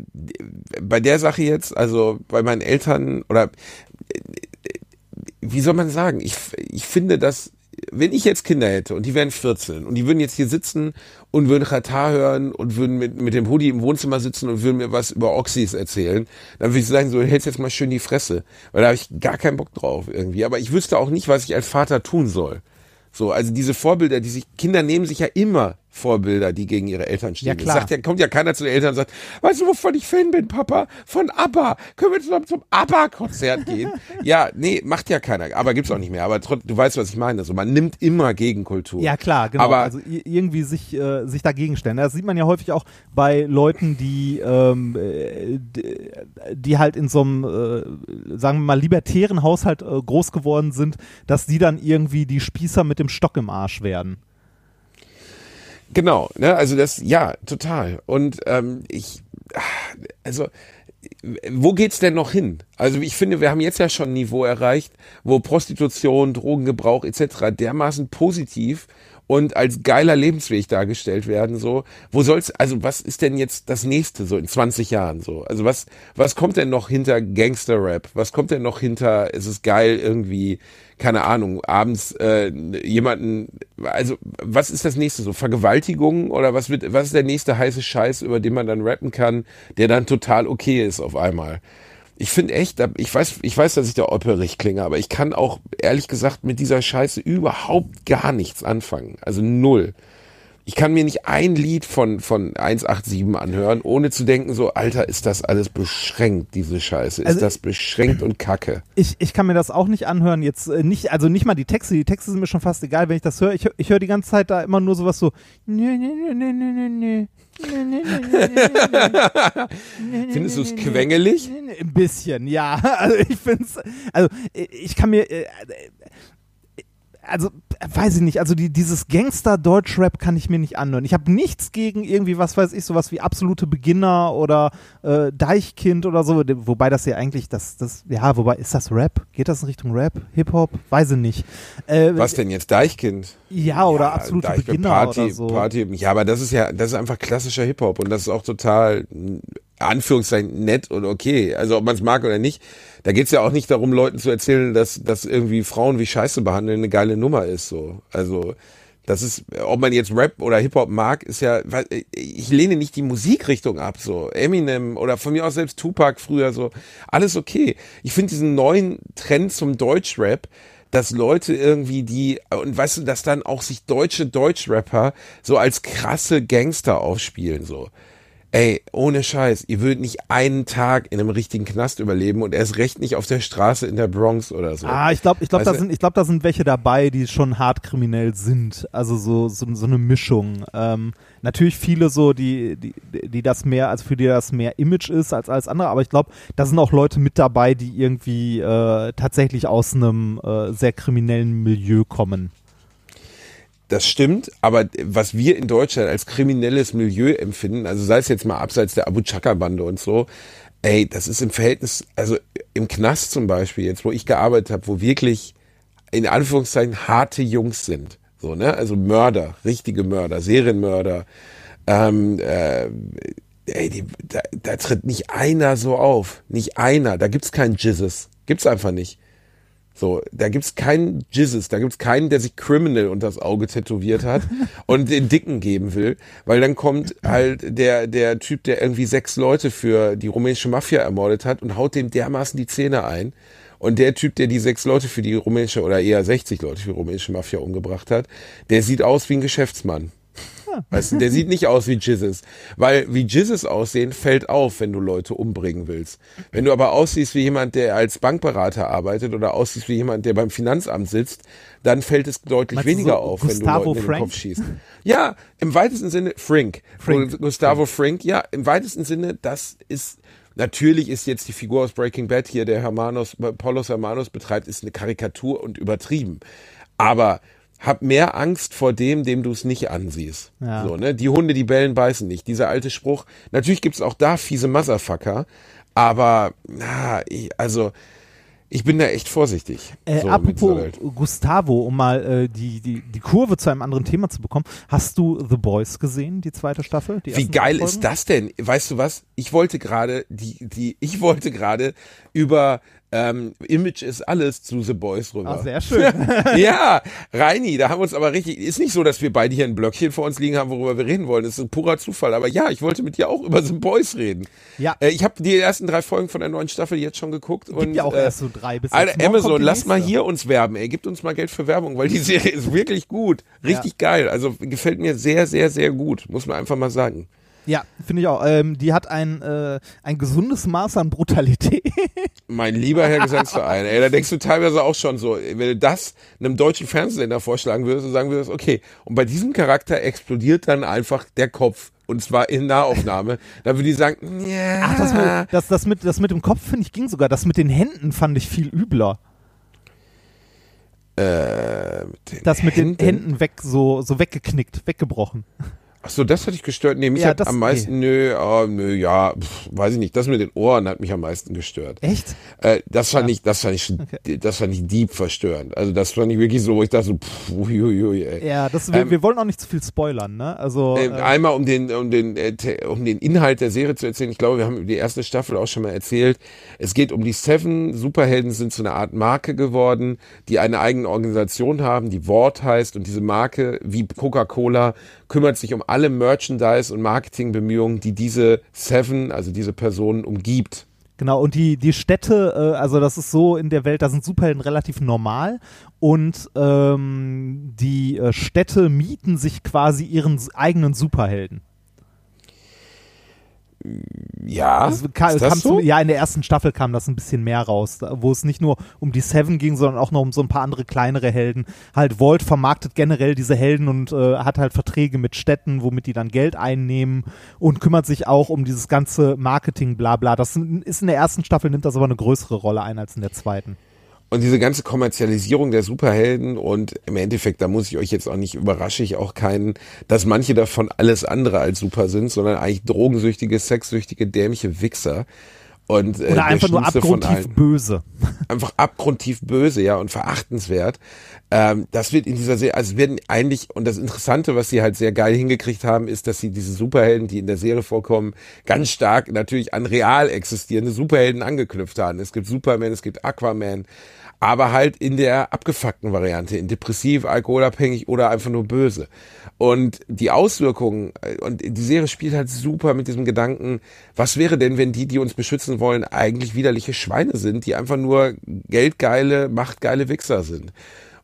bei der Sache jetzt, also bei meinen Eltern oder äh, wie soll man sagen? Ich, ich finde, dass wenn ich jetzt Kinder hätte und die wären 14 und die würden jetzt hier sitzen und würden Katar hören und würden mit, mit dem Hoodie im Wohnzimmer sitzen und würden mir was über Oxys erzählen, dann würde ich sagen, so hältst jetzt mal schön die Fresse, weil da habe ich gar keinen Bock drauf irgendwie. Aber ich wüsste auch nicht, was ich als Vater tun soll. So, also diese Vorbilder, die sich, Kinder nehmen sich ja immer Vorbilder, die gegen ihre Eltern stehen. Ja, klar. Sagt ja, kommt ja keiner zu den Eltern und sagt, weißt du, wovon ich Fan bin, Papa? Von ABBA. Können wir zusammen zum ABBA-Konzert gehen? *laughs* ja, nee, macht ja keiner. Aber gibt's auch nicht mehr. Aber trotzdem, du weißt, was ich meine. Also man nimmt immer Gegenkultur. Ja, klar, genau. Aber also irgendwie sich, äh, sich dagegen stellen. Das sieht man ja häufig auch bei Leuten, die, ähm, äh, d- die halt in so einem, äh, sagen wir mal, libertären Haushalt äh, groß geworden sind, dass die dann irgendwie die Spießer mit dem Stock im Arsch werden. Genau, ne, also das, ja, total. Und ähm, ich, also, wo geht's denn noch hin? Also ich finde, wir haben jetzt ja schon ein Niveau erreicht, wo Prostitution, Drogengebrauch etc. dermaßen positiv und als geiler Lebensweg dargestellt werden, so. Wo soll's, also was ist denn jetzt das nächste so in 20 Jahren so? Also was, was kommt denn noch hinter Gangster-Rap? Was kommt denn noch hinter, es ist geil irgendwie, keine Ahnung, abends äh, jemanden, also was ist das nächste so? Vergewaltigung oder was wird, was ist der nächste heiße Scheiß, über den man dann rappen kann, der dann total okay ist auf einmal? Ich finde echt, ich weiß, ich weiß, dass ich da opperig klinge, aber ich kann auch ehrlich gesagt mit dieser Scheiße überhaupt gar nichts anfangen. Also null. Ich kann mir nicht ein Lied von, von 187 anhören, ohne zu denken, so, Alter, ist das alles beschränkt, diese Scheiße. Ist Also- das beschränkt und kacke. Ich, ich kann mir das auch nicht anhören. Jetzt äh, nicht, also nicht mal die Texte. Die Texte sind mir schon fast egal, wenn ich das höre. Ich, ich höre die ganze Zeit da immer nur sowas so. Findest du es quengelig? Ein bisschen, ja. Also ich finde es, also ich kann mir, äh, also weiß ich nicht, also die, dieses Gangster-Deutsch-Rap kann ich mir nicht anhören. Ich habe nichts gegen irgendwie, was weiß ich, sowas wie absolute Beginner oder äh, Deichkind oder so, wobei das ja eigentlich, das, das, ja, wobei, ist das Rap? Geht das in Richtung Rap? Hip-Hop? Weiß ich nicht. Äh, Was denn jetzt? Deichkind? Ja, oder ja, absolute Deichkind, Beginner Party, oder so. Party, ja, aber das ist ja, das ist einfach klassischer Hip-Hop und das ist auch total, Anführungszeichen, nett und okay. Also ob man es mag oder nicht. Da geht's ja auch nicht darum, Leuten zu erzählen, dass, dass irgendwie Frauen wie Scheiße behandeln eine geile Nummer ist. So. Also das ist, ob man jetzt Rap oder Hip-Hop mag, ist ja, ich lehne nicht die Musikrichtung ab, so Eminem oder von mir aus selbst Tupac früher, so alles okay. Ich finde diesen neuen Trend zum Deutschrap, dass Leute irgendwie die, und weißt du, dass dann auch sich deutsche Deutschrapper so als krasse Gangster aufspielen, so. Ey, ohne Scheiß, ihr würdet nicht einen Tag in einem richtigen Knast überleben und erst recht nicht auf der Straße in der Bronx oder so. Ah, ich glaube, ich glaube, da sind, ich glaube, da sind welche dabei, die schon hart kriminell sind. Also so, so, so eine Mischung. Ähm, natürlich viele so, die, die, die das mehr, also für die das mehr Image ist als alles andere, aber ich glaube, da sind auch Leute mit dabei, die irgendwie äh, tatsächlich aus einem äh, sehr kriminellen Milieu kommen. Das stimmt, aber was wir in Deutschland als kriminelles Milieu empfinden, also sei es jetzt mal abseits der Abu Chaka-Bande und so, ey, das ist im Verhältnis, also im Knast zum Beispiel, jetzt wo ich gearbeitet habe, wo wirklich in Anführungszeichen harte Jungs sind, so, ne, also Mörder, richtige Mörder, Serienmörder, ähm, äh, ey, die, da, da tritt nicht einer so auf, nicht einer, da gibt's keinen Jizzes, gibt's einfach nicht. So, da gibt's keinen Jizzes, da gibt's keinen, der sich Criminal unter das Auge tätowiert hat *laughs* und den Dicken geben will, weil dann kommt halt der, der Typ, der irgendwie sechs Leute für die rumänische Mafia ermordet hat und haut dem dermaßen die Zähne ein. Und der Typ, der die sechs Leute für die rumänische oder eher 60 Leute für die rumänische Mafia umgebracht hat, der sieht aus wie ein Geschäftsmann. Weißt du, der sieht nicht aus wie Jizzes. Weil wie Jizzes aussehen, fällt auf, wenn du Leute umbringen willst. Wenn du aber aussiehst wie jemand, der als Bankberater arbeitet oder aussiehst wie jemand, der beim Finanzamt sitzt, dann fällt es deutlich Meinst weniger so auf, Gustavo wenn du Leuten in den Kopf schießt. Ja, im weitesten Sinne Frink. Frink. Gustavo Frink, ja, im weitesten Sinne, das ist Natürlich ist jetzt die Figur aus Breaking Bad hier, der Hermanos, Paulos Hermanos betreibt, ist eine Karikatur und übertrieben. Aber hab mehr Angst vor dem, dem du es nicht ansiehst. Ja. So, ne? Die Hunde, die bellen, beißen nicht. Dieser alte Spruch. Natürlich gibt's auch da fiese Motherfucker, aber na, ich, also ich bin da echt vorsichtig. Äh, so apropos Gustavo, um mal äh, die, die, die Kurve zu einem anderen Thema zu bekommen. Hast du The Boys gesehen, die zweite Staffel? Die Wie geil ist das denn? Weißt du was? Ich wollte gerade die, die, ich wollte gerade über ähm, Image ist alles zu The Boys rüber. Ach, sehr schön. *laughs* ja, Reini, da haben wir uns aber richtig, ist nicht so, dass wir beide hier ein Blöckchen vor uns liegen haben, worüber wir reden wollen. Das ist ein purer Zufall. Aber ja, ich wollte mit dir auch über The Boys reden. Ja. Äh, ich habe die ersten drei Folgen von der neuen Staffel jetzt schon geguckt. Gibt und, ja auch äh, erst so drei bis Alter, Amazon, lass mal hier uns werben, ey. Gibt uns mal Geld für Werbung, weil die Serie ist wirklich gut. Richtig ja. geil. Also gefällt mir sehr, sehr, sehr gut. Muss man einfach mal sagen. Ja, finde ich auch. Ähm, die hat ein, äh, ein gesundes Maß an Brutalität. Mein lieber Herr Gesangsverein, ey, da denkst du teilweise auch schon so, wenn du das einem deutschen Fernsehsender vorschlagen würdest, dann sagen würdest, okay, und bei diesem Charakter explodiert dann einfach der Kopf. Und zwar in Nahaufnahme. Da würde ich sagen, ja. Ach, das, das, das, mit, das mit dem Kopf, finde ich, ging sogar. Das mit den Händen fand ich viel übler. Äh, mit das mit Händen? den Händen weg, so, so weggeknickt, weggebrochen. Ach so, das hat dich gestört. Nee, mich ja, hat am meisten, nee. nö, oh, nö, ja, pff, weiß ich nicht. Das mit den Ohren hat mich am meisten gestört. Echt? Äh, das fand ja. ich, das fand ich, okay. das fand ich deep verstörend. Also das fand ich wirklich so, wo ich dachte so, pff, ui, ui, ui, ey. Ja, das, wir, ähm, wir wollen auch nicht zu viel spoilern, ne? Also äh, äh, einmal um den, um den, äh, um den Inhalt der Serie zu erzählen. Ich glaube, wir haben die erste Staffel auch schon mal erzählt. Es geht um die Seven. Superhelden sind zu einer Art Marke geworden, die eine eigene Organisation haben, die Wort heißt und diese Marke wie Coca-Cola kümmert sich um alle Merchandise und Marketingbemühungen, die diese Seven, also diese Personen umgibt. Genau, und die, die Städte, äh, also das ist so in der Welt, da sind Superhelden relativ normal und ähm, die äh, Städte mieten sich quasi ihren eigenen Superhelden. Ja, das kam, das so? zum, ja, in der ersten Staffel kam das ein bisschen mehr raus, wo es nicht nur um die Seven ging, sondern auch noch um so ein paar andere kleinere Helden. Halt Volt vermarktet generell diese Helden und äh, hat halt Verträge mit Städten, womit die dann Geld einnehmen und kümmert sich auch um dieses ganze Marketing, bla bla. Das ist in der ersten Staffel nimmt das aber eine größere Rolle ein als in der zweiten. Und diese ganze Kommerzialisierung der Superhelden und im Endeffekt, da muss ich euch jetzt auch nicht überrasche ich auch keinen, dass manche davon alles andere als super sind, sondern eigentlich drogensüchtige, sexsüchtige, dämliche Wichser. Und, äh, Oder einfach nur abgrundtief böse. Einfach abgrundtief böse, ja, und verachtenswert. Ähm, das wird in dieser Serie, also werden eigentlich, und das Interessante, was sie halt sehr geil hingekriegt haben, ist, dass sie diese Superhelden, die in der Serie vorkommen, ganz stark natürlich an real existierende Superhelden angeknüpft haben. Es gibt Superman, es gibt Aquaman, aber halt in der abgefuckten Variante, in depressiv, alkoholabhängig oder einfach nur böse. Und die Auswirkungen, äh, und die Serie spielt halt super mit diesem Gedanken, was wäre denn, wenn die, die uns beschützen wollen, eigentlich widerliche Schweine sind, die einfach nur geldgeile, machtgeile Wichser sind.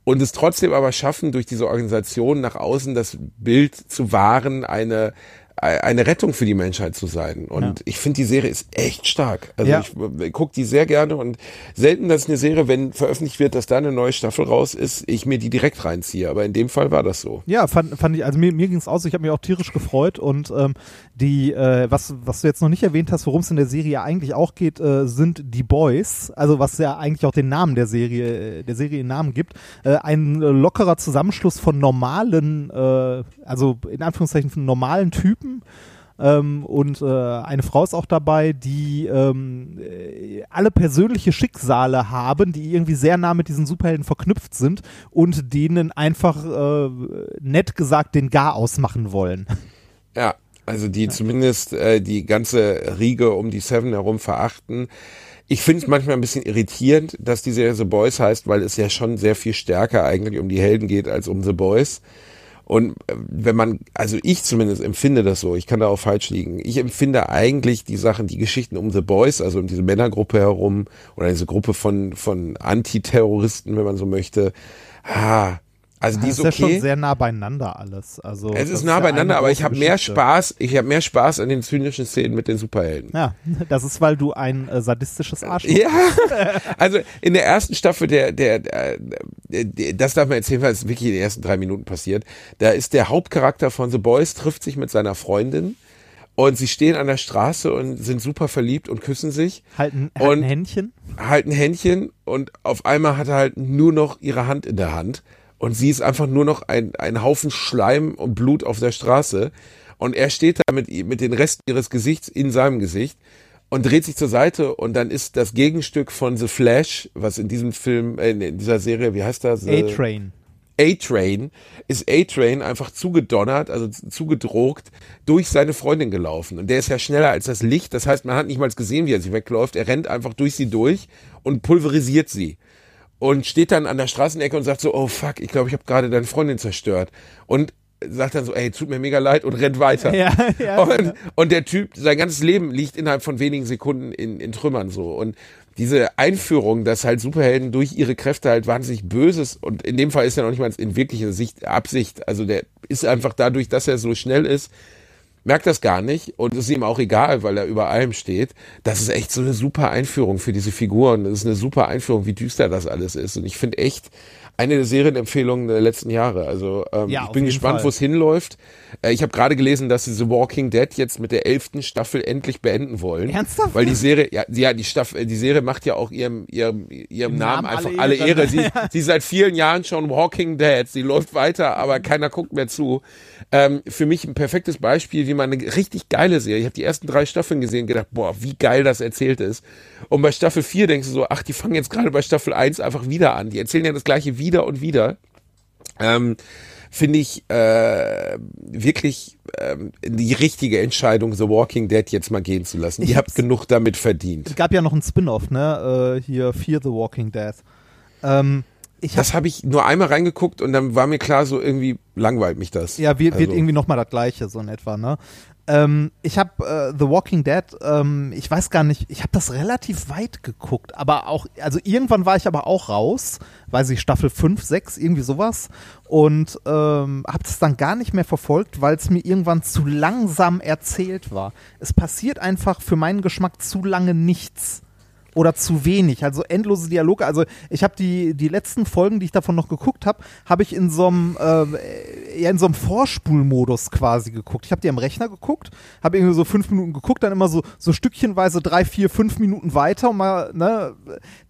Und es trotzdem aber schaffen, durch diese Organisation nach außen das Bild zu wahren, eine, eine Rettung für die Menschheit zu sein. Und Ja. ich finde, die Serie ist echt stark. Also Ja. ich gucke die sehr gerne und selten, dass eine Serie, wenn veröffentlicht wird, dass da eine neue Staffel raus ist, ich mir die direkt reinziehe. Aber in dem Fall war das so. Ja, fand, fand ich, also mir, mir ging es aus, ich habe mich auch tierisch gefreut und ähm, die, äh, was, was du jetzt noch nicht erwähnt hast, worum es in der Serie eigentlich auch geht, äh, sind die Boys, also was ja eigentlich auch den Namen der Serie, äh, der Serie Namen gibt, äh, ein äh, lockerer Zusammenschluss von normalen, äh, also in Anführungszeichen von normalen Typen, ähm, und äh, eine Frau ist auch dabei, die ähm, äh, alle persönliche Schicksale haben, die irgendwie sehr nah mit diesen Superhelden verknüpft sind und denen einfach äh, nett gesagt den Gar ausmachen wollen. Ja, also die zumindest äh, die ganze Riege um die Seven herum verachten. Ich finde es manchmal ein bisschen irritierend, dass die Serie The Boys heißt, weil es ja schon sehr viel stärker eigentlich um die Helden geht als um The Boys. Und äh, wenn man, also ich zumindest empfinde das so, ich kann da auch falsch liegen. Ich empfinde eigentlich die Sachen, die Geschichten um The Boys, also um diese Männergruppe herum oder diese Gruppe von, von Antiterroristen, wenn man so möchte, ah, also die ist ist ja okay. schon sehr nah beieinander alles. Also Es ist nah ja beieinander, aber ich habe mehr. Spaß, ich habe mehr Spaß an den zynischen Szenen mit den Superhelden. Ja, *laughs* das ist, weil du ein äh, sadistisches Arschloch Ja, *laughs* *laughs* also in der ersten Staffel, der, der, der, der, das darf man erzählen, weil es wirklich in den ersten drei Minuten passiert. Da ist der Hauptcharakter von The Boys, trifft sich mit seiner Freundin und sie stehen an der Straße und sind super verliebt und küssen sich, halten, halten Händchen. halten Händchen und auf einmal hat er halt nur noch ihre Hand in der Hand und sie ist einfach nur noch ein, ein Haufen Schleim und Blut auf der Straße und er steht da mit, mit den Resten ihres Gesichts in seinem Gesicht und dreht sich zur Seite und dann ist das Gegenstück von The Flash, was in diesem Film, äh, in dieser Serie, wie heißt das? A-Train. A-Train, ist A-Train einfach zugedonnert, also z- zugedrogt, durch seine Freundin gelaufen. Und der ist ja schneller als das Licht. Das heißt, man hat nicht mal gesehen, wie er sie wegläuft. Er rennt einfach durch sie durch und pulverisiert sie. Und steht dann an der Straßenecke und sagt so, oh fuck, ich glaube, ich habe gerade deine Freundin zerstört. Und sagt dann so, ey, tut mir mega leid und rennt weiter. Ja, *laughs* ja. Und, und der Typ, sein ganzes Leben liegt innerhalb von wenigen Sekunden in, in Trümmern so. Und diese Einführung, dass halt Superhelden durch ihre Kräfte halt wahnsinnig Böses und in dem Fall ist er noch nicht mal in wirklicher Sicht Absicht. Also der ist einfach dadurch, dass er so schnell ist, merkt das gar nicht und es ist ihm auch egal, weil er über allem steht. Das ist echt so eine super Einführung für diese Figuren. Das ist eine super Einführung, wie düster das alles ist. Und ich finde echt eine der Serienempfehlungen der letzten Jahre. Also ähm, Ja, ich bin gespannt, wo es hinläuft. Äh, ich habe gerade gelesen, dass sie The Walking Dead jetzt mit der elften Staffel endlich beenden wollen. Ernsthaft? Weil die Serie, ja, ja die Staffel, die Serie macht ja auch ihrem ihrem ihrem Namen, Namen einfach alle alle Ehre. Ehre. Sie, *laughs* sie seit vielen Jahren schon Walking Dead. Sie läuft weiter, aber keiner guckt mehr zu. Ähm, für mich ein perfektes Beispiel, wie man eine richtig geile Serie. Ich habe die ersten drei Staffeln gesehen, gedacht, boah, wie geil das erzählt ist. Und bei Staffel 4 denkst du so, ach, die fangen jetzt gerade bei Staffel 1 einfach wieder an. Die erzählen ja das gleiche wieder und wieder. Ähm, Finde ich äh, wirklich ähm, die richtige Entscheidung, The Walking Dead jetzt mal gehen zu lassen. Ich Ihr habt genug damit verdient. Es gab ja noch einen Spin-off, ne? Äh, hier Fear the Walking Dead. Ähm, ich hab, Das habe ich nur einmal reingeguckt und dann war mir klar, so irgendwie langweilt mich das. ja, wird, wird Also- irgendwie nochmal das gleiche, so in etwa, ne? Ähm, ich habe äh, The Walking Dead, ähm, ich weiß gar nicht, ich habe das relativ weit geguckt, aber auch, also irgendwann war ich aber auch raus, weiß ich, Staffel 5, 6, irgendwie sowas und ähm, habe das dann gar nicht mehr verfolgt, weil es mir irgendwann zu langsam erzählt war. Es passiert einfach für meinen Geschmack zu lange nichts. Oder zu wenig. Also endlose Dialoge. Also ich habe die, die letzten Folgen, die ich davon noch geguckt habe, habe ich in so einem äh, ja, in so einem Vorspulmodus quasi geguckt. Ich habe die am Rechner geguckt, habe irgendwie so fünf Minuten geguckt, dann immer so, so stückchenweise drei, vier, fünf Minuten weiter und mal, ne,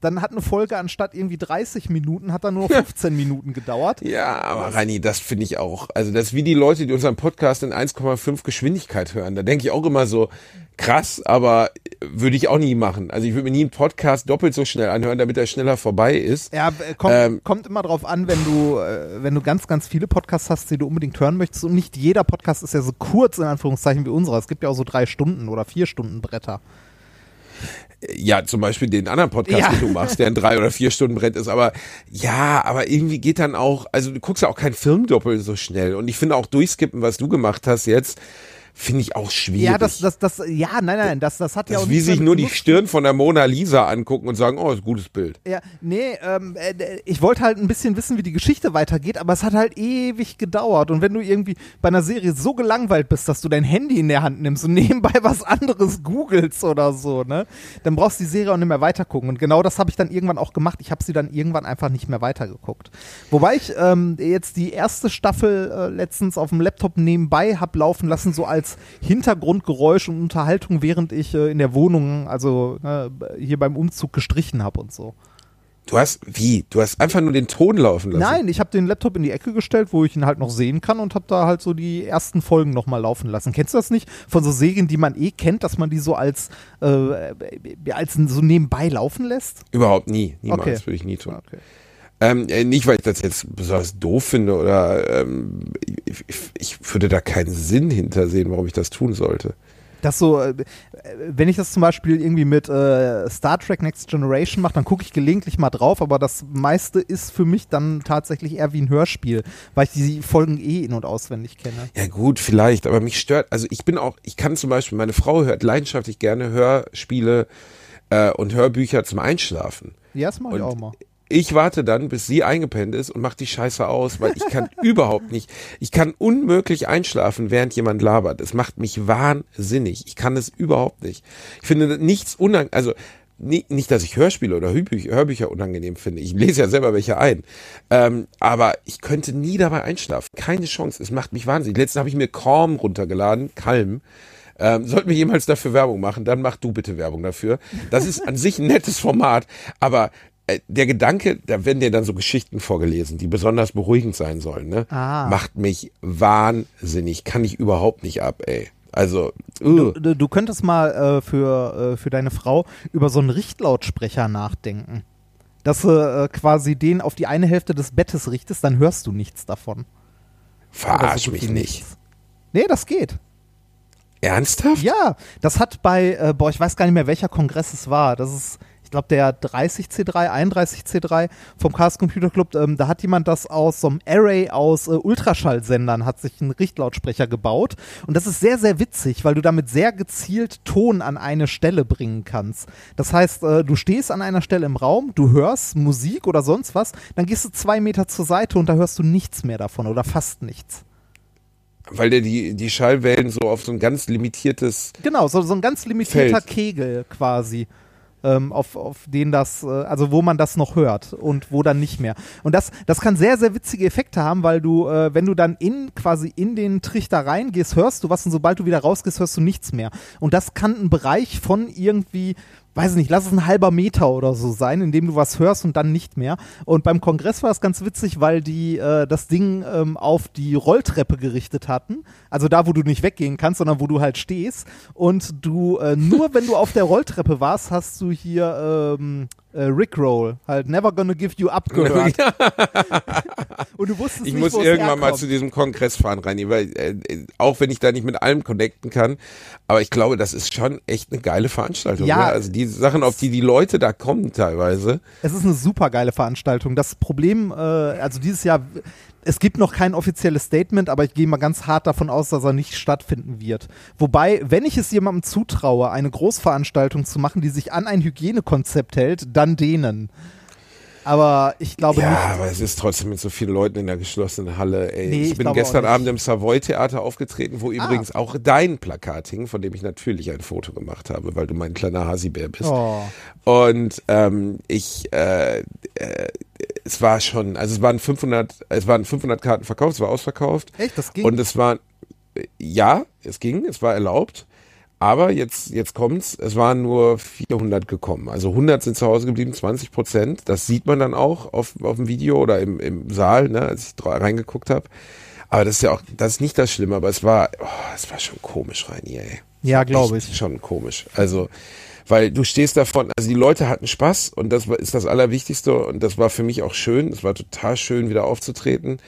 dann hat eine Folge anstatt irgendwie 30 Minuten, hat dann nur *laughs* 15 Minuten gedauert. Ja, aber Rani, das finde ich auch. Also das ist wie die Leute, die unseren Podcast in 1,5 Geschwindigkeit hören. Da denke ich auch immer so, krass, aber würde ich auch nie machen. Also ich würde mir nie einen Podcast doppelt so schnell anhören, damit er schneller vorbei ist. Ja, äh, kommt, ähm, kommt immer drauf an, wenn du, äh, wenn du ganz, ganz viele Podcasts hast, die du unbedingt hören möchtest. Und nicht jeder Podcast ist ja so kurz, in Anführungszeichen, wie unserer. Es gibt ja auch so drei Stunden oder vier Stunden Bretter. Ja, zum Beispiel den anderen Podcast, ja. den du machst, der in drei oder vier Stunden Brett ist. Aber ja, aber irgendwie geht dann auch, also du guckst ja auch keinen Film doppelt so schnell. Und ich finde auch durchskippen, was du gemacht hast jetzt, finde ich auch schwierig. Ja, das, das, das, ja, nein, nein, das, das hat das ja auch wie sich nur die Stirn von der Mona Lisa angucken und sagen, oh, ist ein gutes Bild. Ja, nee, ähm, äh, ich wollte halt ein bisschen wissen, wie die Geschichte weitergeht, aber es hat halt ewig gedauert. Und wenn du irgendwie bei einer Serie so gelangweilt bist, dass du dein Handy in der Hand nimmst und *laughs* nebenbei was anderes googelst oder so, ne, dann brauchst du die Serie auch nicht mehr weitergucken. Und genau das habe ich dann irgendwann auch gemacht. Ich habe sie dann irgendwann einfach nicht mehr weitergeguckt. Wobei ich ähm, jetzt die erste Staffel äh, letztens auf dem Laptop nebenbei habe laufen lassen, so als als Hintergrundgeräusch und Unterhaltung, während ich äh, in der Wohnung, also äh, hier beim Umzug gestrichen habe und so. Du hast, wie? Du hast einfach nur den Ton laufen lassen? Nein, ich habe den Laptop in die Ecke gestellt, wo ich ihn halt noch sehen kann und habe da halt so die ersten Folgen nochmal laufen lassen. Kennst du das nicht? Von so Serien, die man eh kennt, dass man die so als, äh, als so nebenbei laufen lässt? Überhaupt nie. Niemals okay. würde ich nie tun. Okay. Ähm, äh, nicht, weil ich das jetzt besonders doof finde oder ähm, ich, ich, würde da keinen Sinn hintersehen, warum ich das tun sollte. Das so, äh, wenn ich das zum Beispiel irgendwie mit äh, Star Trek Next Generation mache, dann gucke ich gelegentlich mal drauf, aber das meiste ist für mich dann tatsächlich eher wie ein Hörspiel, weil ich die Folgen eh in- und auswendig kenne. Ja gut, vielleicht, aber mich stört, also ich bin auch, ich kann zum Beispiel, meine Frau hört leidenschaftlich gerne Hörspiele äh, und Hörbücher zum Einschlafen. Ja, das mache ich auch mal. Ich warte dann, bis sie eingepennt ist und mach die Scheiße aus, weil ich kann *laughs* überhaupt nicht, ich kann unmöglich einschlafen, während jemand labert. Es macht mich wahnsinnig. Ich kann es überhaupt nicht. Ich finde nichts unangenehm, also nicht, dass ich Hörspiele oder Hörbücher, unangenehm finde. Ich lese ja selber welche ein. Ähm, aber ich könnte nie dabei einschlafen. Keine Chance. Es macht mich wahnsinnig. Letztens habe ich mir Calm runtergeladen, Calm. Ähm, sollten wir jemals dafür Werbung machen, dann mach du bitte Werbung dafür. Das ist an sich ein nettes Format, aber der Gedanke, da werden dir dann so Geschichten vorgelesen, die besonders beruhigend sein sollen, ne? Ah. Macht mich wahnsinnig. Kann ich überhaupt nicht ab, ey. Also, uh. du, du, könntest mal äh, für, äh, für deine Frau über so einen Richtlautsprecher nachdenken. Dass du äh, quasi den auf die eine Hälfte des Bettes richtest, dann hörst du nichts davon. Verarsch so mich nicht. Nee, das geht. Ernsthaft? Ja, das hat bei, äh, boah, ich weiß gar nicht mehr, welcher Kongress es war. Das ist ich glaube, der 30C3, 31C3 vom Chaos Computer Club, ähm, da hat jemand das aus so einem Array aus äh, Ultraschallsendern, hat sich einen Richtlautsprecher gebaut. Und das ist sehr, sehr witzig, weil du damit sehr gezielt Ton an eine Stelle bringen kannst. Das heißt, äh, du stehst an einer Stelle im Raum, du hörst Musik oder sonst was, dann gehst du zwei Meter zur Seite und da hörst du nichts mehr davon oder fast nichts weil der die, die Schallwellen so auf so ein ganz limitiertes. Genau, so, so ein ganz limitierter Feld. Kegel quasi ähm, auf, auf denen das, äh, also wo man das noch hört und wo dann nicht mehr. Und das, das kann sehr, sehr witzige Effekte haben, weil du, äh, wenn du dann in quasi in den Trichter reingehst, hörst du was und sobald du wieder rausgehst, hörst du nichts mehr. Und das kann ein Bereich von irgendwie weiß nicht, lass es ein halber Meter oder so sein, in dem du was hörst und dann nicht mehr. Und beim Kongress war es ganz witzig, weil die äh, das Ding ähm, auf die Rolltreppe gerichtet hatten. Also da, wo du nicht weggehen kannst, sondern wo du halt stehst. Und du, äh, nur wenn du auf der Rolltreppe warst, hast du hier ähm, äh, Rickroll, halt Never Gonna Give You Up gehört. *laughs* und du wusstest ich nicht, muss irgendwann mal zu diesem Kongress fahren, Reini, weil äh, auch wenn ich da nicht mit allem connecten kann, aber ich glaube, das ist schon echt eine geile Veranstaltung. Ja, ne? also die Sachen, auf die die Leute da kommen teilweise. Es ist eine super geile Veranstaltung. Das Problem, äh, also dieses Jahr es gibt noch kein offizielles Statement, aber ich gehe mal ganz hart davon aus, dass er nicht stattfinden wird. Wobei, wenn ich es jemandem zutraue, eine Großveranstaltung zu machen, die sich an ein Hygienekonzept hält, dann denen. Aber ich glaube ja, nicht. aber es ist trotzdem mit so vielen Leuten in der geschlossenen Halle. Ey. Nee, ich ich bin gestern. Abend im Savoy-Theater aufgetreten, wo übrigens auch dein Plakat hing, von dem ich natürlich ein Foto gemacht habe, weil du mein kleiner Hasibär bist. Oh. Und ähm, ich, äh, äh, es war schon, also es waren 500, es waren 500 Karten verkauft, es war ausverkauft. Echt, das ging? Und es war, ja, es ging, es war erlaubt. Aber jetzt, jetzt kommt's, es waren nur 400 gekommen. Also 100 sind zu Hause geblieben, 20 Prozent. Das sieht man dann auch auf, auf dem Video oder im, im Saal, ne, als ich reingeguckt habe. Aber das ist ja auch, das ist nicht das Schlimme, aber es war, oh, es war schon komisch rein hier, ey. Ja, glaube ich. Schon komisch. Also, weil du stehst davon, also die Leute hatten Spaß und das ist das Allerwichtigste und das war für mich auch schön. Es war total schön, wieder aufzutreten.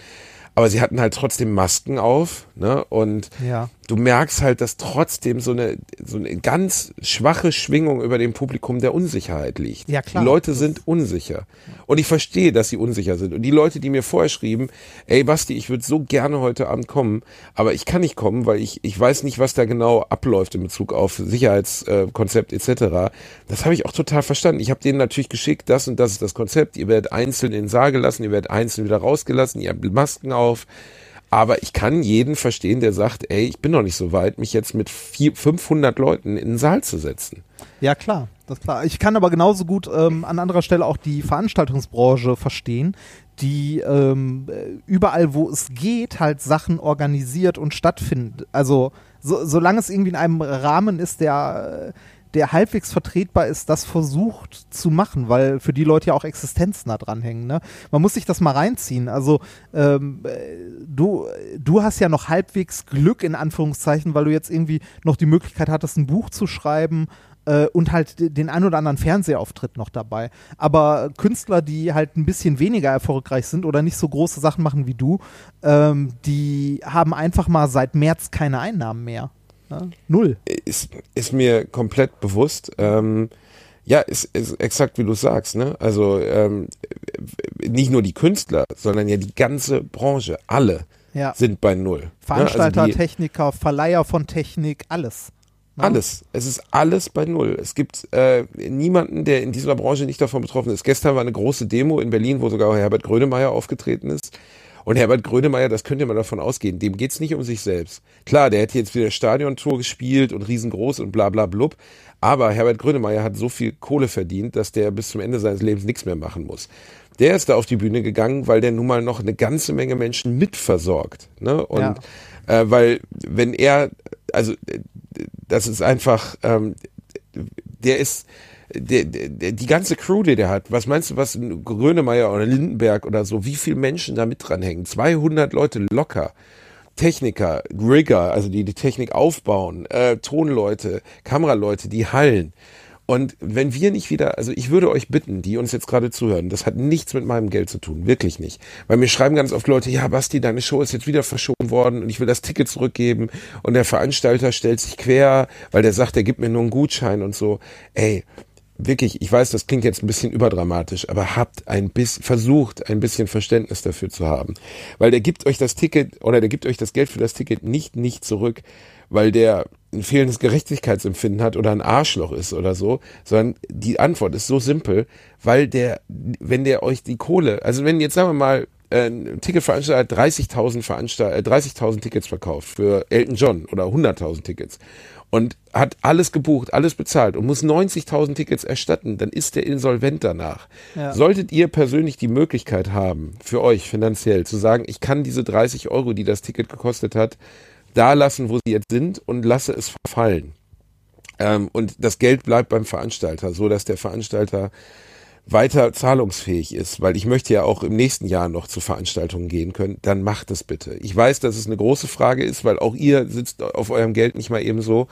Aber sie hatten halt trotzdem Masken auf, ne? Und Ja. Du merkst halt, dass trotzdem so eine, so eine ganz schwache Schwingung über dem Publikum der Unsicherheit liegt. Ja, klar. Die Leute sind unsicher. Und ich verstehe, dass sie unsicher sind. Und die Leute, die mir vorher schrieben, ey Basti, ich würde so gerne heute Abend kommen, aber ich kann nicht kommen, weil ich, ich weiß nicht, was da genau abläuft in Bezug auf Sicherheitskonzept etc. Das habe ich auch total verstanden. Ich habe denen natürlich geschickt, das und das ist das Konzept. Ihr werdet einzeln in den Saal gelassen, ihr werdet einzeln wieder rausgelassen, ihr habt Masken auf. Aber ich kann jeden verstehen, der sagt, ey, ich bin noch nicht so weit, mich jetzt mit vier, 500 Leuten in den Saal zu setzen. Ja, klar, das ist klar. Ich kann aber genauso gut ähm, an anderer Stelle auch die Veranstaltungsbranche verstehen, die ähm, äh, überall, wo es geht, halt Sachen organisiert und stattfindet. Also so, solange es irgendwie in einem Rahmen ist, der, äh, der halbwegs vertretbar ist, das versucht zu machen, weil für die Leute ja auch Existenzen da dranhängen. Ne? Man muss sich das mal reinziehen. Also ähm, äh, du, du hast ja noch halbwegs Glück in Anführungszeichen, weil du jetzt irgendwie noch die Möglichkeit hattest, ein Buch zu schreiben äh, und halt de- den ein oder anderen Fernsehauftritt noch dabei. Aber Künstler, die halt ein bisschen weniger erfolgreich sind oder nicht so große Sachen machen wie du, ähm, die haben einfach mal seit März keine Einnahmen mehr. Null. ist, ist mir komplett bewusst. Ähm, ja, ist, ist exakt wie du sagst, ne? Also ähm, nicht nur die Künstler, sondern ja die ganze Branche, alle Ja. sind bei null. Veranstalter, ne? also die, Techniker, Verleiher von Technik, alles. Ne? alles. Es ist alles bei null. Es gibt äh, niemanden, der in dieser Branche nicht davon betroffen ist. Gestern war eine große Demo in Berlin, wo sogar Herbert Grönemeyer aufgetreten ist. Und Herbert Grönemeyer, das könnt ihr mal davon ausgehen, dem geht's nicht um sich selbst. Klar, der hätte jetzt wieder Stadiontour gespielt und riesengroß und bla bla blub. Aber Herbert Grönemeyer hat so viel Kohle verdient, dass der bis zum Ende seines Lebens nichts mehr machen muss. Der ist da auf die Bühne gegangen, weil der nun mal noch eine ganze Menge Menschen mitversorgt. Ne? Und Ja. äh, weil wenn er, also das ist einfach, ähm, der ist, der, der, die ganze Crew, die der hat, was meinst du, was Grönemeyer oder Lindenberg oder so, wie viele Menschen da mit dranhängen? 200 Leute locker. Techniker, Rigger, also die die Technik aufbauen, äh, Tonleute, Kameraleute, die Hallen. Und wenn wir nicht wieder, also ich würde euch bitten, die uns jetzt gerade zuhören, das hat nichts mit meinem Geld zu tun, wirklich nicht. Weil mir schreiben ganz oft Leute, ja Basti, deine Show ist jetzt wieder verschoben worden und ich will das Ticket zurückgeben und der Veranstalter stellt sich quer, weil der sagt, er gibt mir nur einen Gutschein und so. Ey, wirklich, ich weiß, das klingt jetzt ein bisschen überdramatisch, aber habt ein bisschen, versucht ein bisschen Verständnis dafür zu haben. Weil der gibt euch das Ticket oder der gibt euch das Geld für das Ticket nicht, nicht zurück, weil der ein fehlendes Gerechtigkeitsempfinden hat oder ein Arschloch ist oder so, sondern die Antwort ist so simpel, weil der, wenn der euch die Kohle, also wenn jetzt sagen wir mal, äh, ein Ticketveranstalter hat 30.000 Veranstalt, äh, 30.000 Tickets verkauft für Elton John oder 100.000 Tickets und hat alles gebucht, alles bezahlt und muss 90.000 Tickets erstatten, dann ist der insolvent danach. Ja. Solltet ihr persönlich die Möglichkeit haben, für euch finanziell zu sagen, ich kann diese 30 Euro, die das Ticket gekostet hat, da lassen, wo sie jetzt sind und lasse es verfallen. Ähm, und das Geld bleibt beim Veranstalter, so dass der Veranstalter weiter zahlungsfähig ist, weil ich möchte ja auch im nächsten Jahr noch zu Veranstaltungen gehen können, dann macht es bitte. Ich weiß, dass es eine große Frage ist, weil auch ihr sitzt auf eurem Geld nicht mal eben so.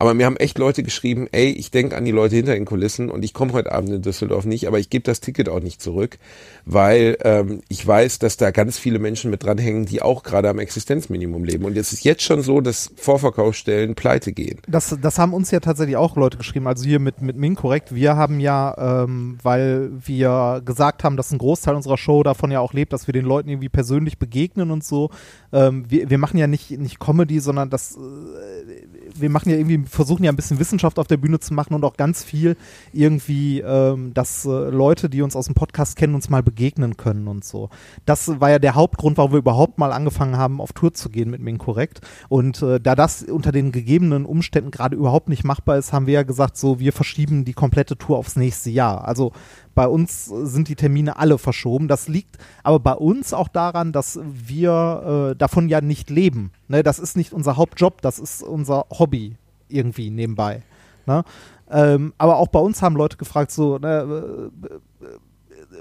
Aber mir haben echt Leute geschrieben, ey, ich denke an die Leute hinter den Kulissen und ich komme heute Abend in Düsseldorf nicht, aber ich gebe das Ticket auch nicht zurück, weil ähm, ich weiß, dass da ganz viele Menschen mit dranhängen, die auch gerade am Existenzminimum leben. Und es ist jetzt schon so, dass Vorverkaufsstellen pleite gehen. Das, das haben uns ja tatsächlich auch Leute geschrieben, also hier mit, mit Ming korrekt. Wir haben ja, ähm, weil weil wir gesagt haben, dass ein Großteil unserer Show davon ja auch lebt, dass wir den Leuten irgendwie persönlich begegnen und so. Ähm, wir, wir machen ja nicht, nicht Comedy, sondern das, äh, wir machen ja irgendwie, versuchen ja ein bisschen Wissenschaft auf der Bühne zu machen und auch ganz viel irgendwie, ähm, dass äh, Leute, die uns aus dem Podcast kennen, uns mal begegnen können und so. Das war ja der Hauptgrund, warum wir überhaupt mal angefangen haben, auf Tour zu gehen mit Ming Korrekt. Und äh, da das unter den gegebenen Umständen gerade überhaupt nicht machbar ist, haben wir ja gesagt, so, wir verschieben die komplette Tour aufs nächste Jahr. Also bei uns sind die Termine alle verschoben. Das liegt aber bei uns auch daran, dass wir äh, davon ja nicht leben. Ne? Das ist nicht unser Hauptjob, das ist unser Hobby irgendwie nebenbei. Ne? Ähm, aber auch bei uns haben Leute gefragt, so, ne, äh,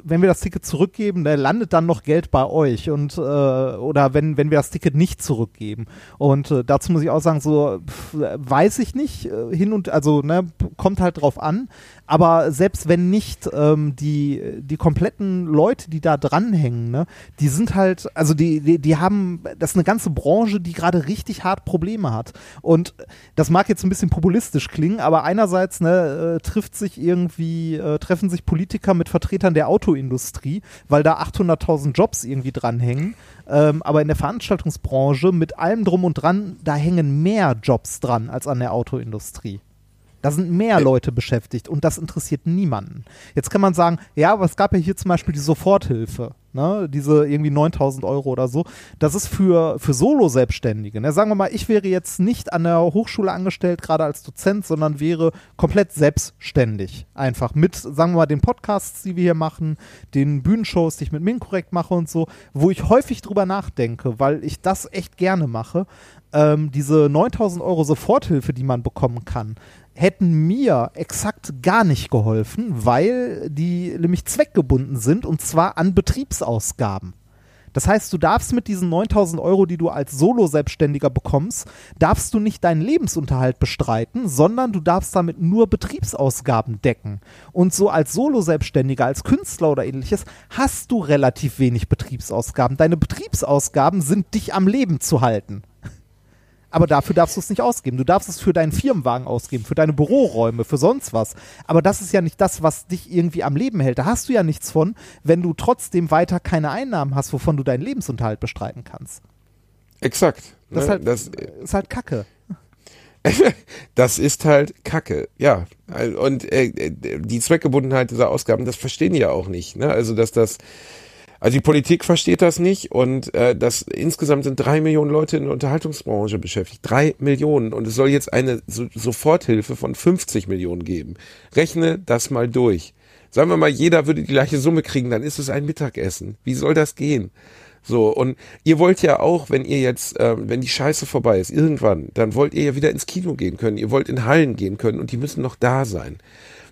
wenn wir das Ticket zurückgeben, ne, landet dann noch Geld bei euch und äh, oder wenn, wenn wir das Ticket nicht zurückgeben. Und äh, dazu muss ich auch sagen, so pf, weiß ich nicht, äh, hin und also ne, kommt halt drauf an. Aber selbst wenn nicht, ähm, die, die kompletten Leute, die da dranhängen, ne, die sind halt, also die, die, die haben, das ist eine ganze Branche, die gerade richtig hart Probleme hat. Und das mag jetzt ein bisschen populistisch klingen, aber einerseits ne, äh, trifft sich irgendwie, äh, treffen sich Politiker mit Vertretern der Autoindustrie, weil da 800.000 Jobs irgendwie dranhängen. Ähm, aber in der Veranstaltungsbranche mit allem drum und dran, da hängen mehr Jobs dran als an der Autoindustrie. Da sind mehr Leute beschäftigt und das interessiert niemanden. Jetzt kann man sagen, ja, aber es gab ja hier zum Beispiel die Soforthilfe, ne? diese irgendwie 9000 Euro oder so. Das ist für, für Solo-Selbstständige. Ne? Sagen wir mal, ich wäre jetzt nicht an der Hochschule angestellt, gerade als Dozent, sondern wäre komplett selbstständig. Einfach mit, sagen wir mal, den Podcasts, die wir hier machen, den Bühnenshows, die ich mit Minkorrekt mache und so, wo ich häufig drüber nachdenke, weil ich das echt gerne mache. Ähm, diese 9000 Euro Soforthilfe, die man bekommen kann, hätten mir exakt gar nicht geholfen, weil die nämlich zweckgebunden sind und zwar an Betriebsausgaben. Das heißt, du darfst mit diesen 9000 Euro, die du als Solo-Selbstständiger bekommst, darfst du nicht deinen Lebensunterhalt bestreiten, sondern du darfst damit nur Betriebsausgaben decken. Und so als Solo-Selbstständiger, als Künstler oder ähnliches, hast du relativ wenig Betriebsausgaben. Deine Betriebsausgaben sind, dich am Leben zu halten. Aber dafür darfst du es nicht ausgeben. Du darfst es für deinen Firmenwagen ausgeben, für deine Büroräume, für sonst was. Aber das ist ja nicht das, was dich irgendwie am Leben hält. Da hast du ja nichts von, wenn du trotzdem weiter keine Einnahmen hast, wovon du deinen Lebensunterhalt bestreiten kannst. Exakt. Das, ist, ne? halt, das, ist halt Kacke. *laughs* das ist halt Kacke, ja. Und äh, die Zweckgebundenheit dieser Ausgaben, das verstehen die ja auch nicht. Ne? Also, dass das also die Politik versteht das nicht und äh, das insgesamt sind drei Millionen Leute in der Unterhaltungsbranche beschäftigt. Drei Millionen und es soll jetzt eine so Soforthilfe von 50 Millionen geben. Rechne das mal durch. Sagen wir mal, jeder würde die gleiche Summe kriegen, dann ist es ein Mittagessen. Wie soll das gehen? So, und ihr wollt ja auch, wenn ihr jetzt, äh, wenn die Scheiße vorbei ist, irgendwann, dann wollt ihr ja wieder ins Kino gehen können, ihr wollt in Hallen gehen können und die müssen noch da sein.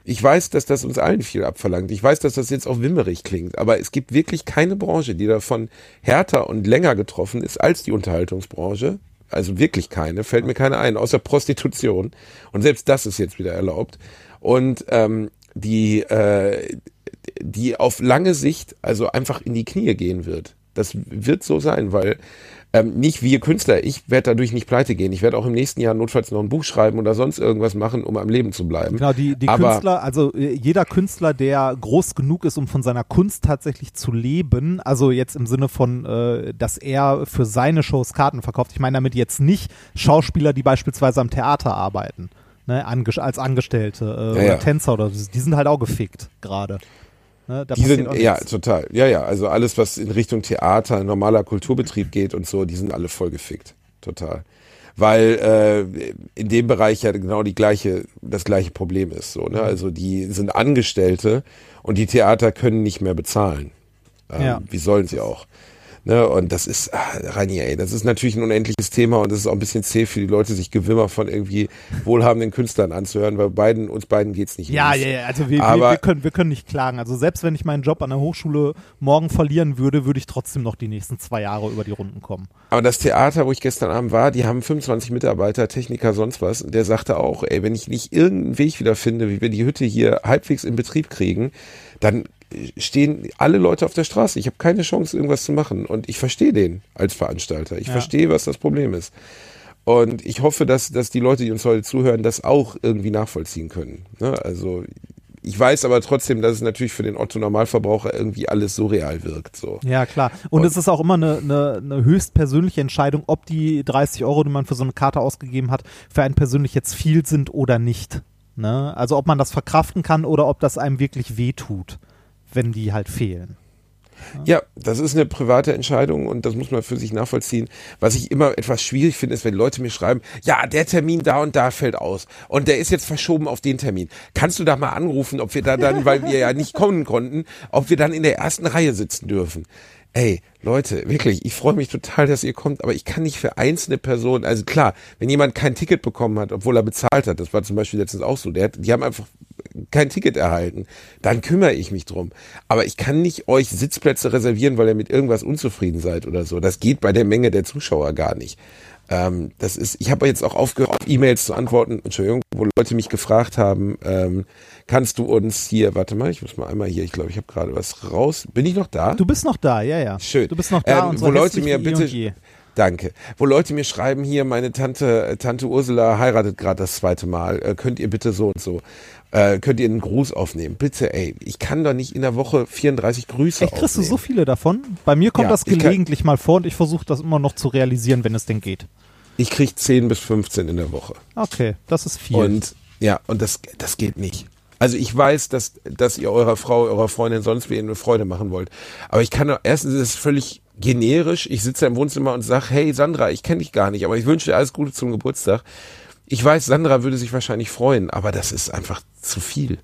Ich weiß, dass das uns allen viel abverlangt. Ich weiß, dass das jetzt auch wimmerig klingt, aber es gibt wirklich keine Branche, die davon härter und länger getroffen ist als die Unterhaltungsbranche. Also wirklich keine, fällt mir keine ein, außer Prostitution. Und selbst das ist jetzt wieder erlaubt. Und ähm, die, äh, die auf lange Sicht also einfach in die Knie gehen wird. Das wird so sein, weil ähm, nicht wir Künstler, ich werde dadurch nicht pleite gehen. Ich werde auch im nächsten Jahr notfalls noch ein Buch schreiben oder sonst irgendwas machen, um am Leben zu bleiben. Genau, die, die Aber, Künstler, also äh, jeder Künstler, der groß genug ist, um von seiner Kunst tatsächlich zu leben, also jetzt im Sinne von, äh, dass er für seine Shows Karten verkauft. Ich meine damit jetzt nicht Schauspieler, die beispielsweise am Theater arbeiten. Ne, als Angestellte äh, Ja, oder ja. Tänzer oder so. die sind halt auch gefickt gerade. Ne, Die sind, ja, total. Ja, ja. Also alles, was in Richtung Theater, normaler Kulturbetrieb geht und so, die sind alle voll gefickt. Total. Weil äh, in dem Bereich ja genau die gleiche, das gleiche Problem ist. So, ne? Also die sind Angestellte und die Theater können nicht mehr bezahlen. Ähm, Ja. Wie sollen sie auch? Ne, und das ist, ah, Rani, ey, das ist natürlich ein unendliches Thema und das ist auch ein bisschen zäh für die Leute, sich Gewimmer von irgendwie wohlhabenden Künstlern anzuhören, weil beiden, uns beiden geht's nicht Ja, ja, ja, also wir, wir, Aber- wir, können, wir können nicht klagen. Also selbst wenn ich meinen Job an der Hochschule morgen verlieren würde, würde ich trotzdem noch die nächsten zwei Jahre über die Runden kommen. Aber das Theater, wo ich gestern Abend war, die haben 25 Mitarbeiter, Techniker, sonst was. Und der sagte auch, ey, wenn ich nicht irgendeinen Weg wieder finde, wie wir die Hütte hier halbwegs in Betrieb kriegen, dann stehen alle Leute auf der Straße. Ich habe keine Chance, irgendwas zu machen. Und ich verstehe den als Veranstalter. Ich Ja. verstehe, was das Problem ist. Und ich hoffe, dass, dass die Leute, die uns heute zuhören, das auch irgendwie nachvollziehen können. Ne? Also ich weiß aber trotzdem, dass es natürlich für den Otto Normalverbraucher irgendwie alles surreal wirkt. So. Ja, klar. Und, Und- es ist auch immer eine, eine, eine höchst persönliche Entscheidung, ob die 30 Euro, die man für so eine Karte ausgegeben hat, für einen persönlich jetzt viel sind oder nicht. Ne? Also ob man das verkraften kann oder ob das einem wirklich wehtut, wenn die halt fehlen. Ja, das ist eine private Entscheidung und das muss man für sich nachvollziehen. Was ich immer etwas schwierig finde, ist, wenn Leute mir schreiben, ja, der Termin da und da fällt aus und der ist jetzt verschoben auf den Termin. Kannst du da mal anrufen, ob wir da dann, weil wir ja nicht kommen konnten, ob wir dann in der ersten Reihe sitzen dürfen? Ey, Leute, wirklich, ich freue mich total, dass ihr kommt, aber ich kann nicht für einzelne Personen, also klar, wenn jemand kein Ticket bekommen hat, obwohl er bezahlt hat, das war zum Beispiel letztens auch so, der, die haben einfach kein Ticket erhalten, dann kümmere ich mich drum. Aber ich kann nicht euch Sitzplätze reservieren, weil ihr mit irgendwas unzufrieden seid oder so. Das geht bei der Menge der Zuschauer gar nicht. Ähm, das ist, ich habe jetzt auch aufgehört, auf E-Mails zu antworten, Entschuldigung, wo Leute mich gefragt haben, ähm, kannst du uns hier, warte mal, ich muss mal einmal hier, ich glaube, ich habe gerade was raus. Bin ich noch da? Du bist noch da, ja, ja. Schön. Du bist noch da Ähm, und so wo Leute mir bitte- je. Danke. Wo Leute mir schreiben, hier, meine Tante, äh, Tante Ursula heiratet gerade das zweite Mal. Äh, könnt ihr bitte so und so? Äh, könnt ihr einen Gruß aufnehmen? Bitte, ey, ich kann doch nicht in der Woche 34 Grüße Echt, kriegst du aufnehmen. so viele davon? Bei mir kommt Ja, das ich kann- gelegentlich mal vor und ich versuche das immer noch zu realisieren, wenn es denn geht. Ich krieg 10 bis 15 in der Woche. Okay, das ist viel. Und ja, und das, das geht nicht. Also ich weiß, dass, dass ihr eurer Frau, eurer Freundin sonst wie eine Freude machen wollt. Aber ich kann doch, erstens ist es völlig generisch. Ich sitze im Wohnzimmer und sage, hey Sandra, ich kenne dich gar nicht, aber ich wünsche dir alles Gute zum Geburtstag. Ich weiß, Sandra würde sich wahrscheinlich freuen, aber das ist einfach zu viel.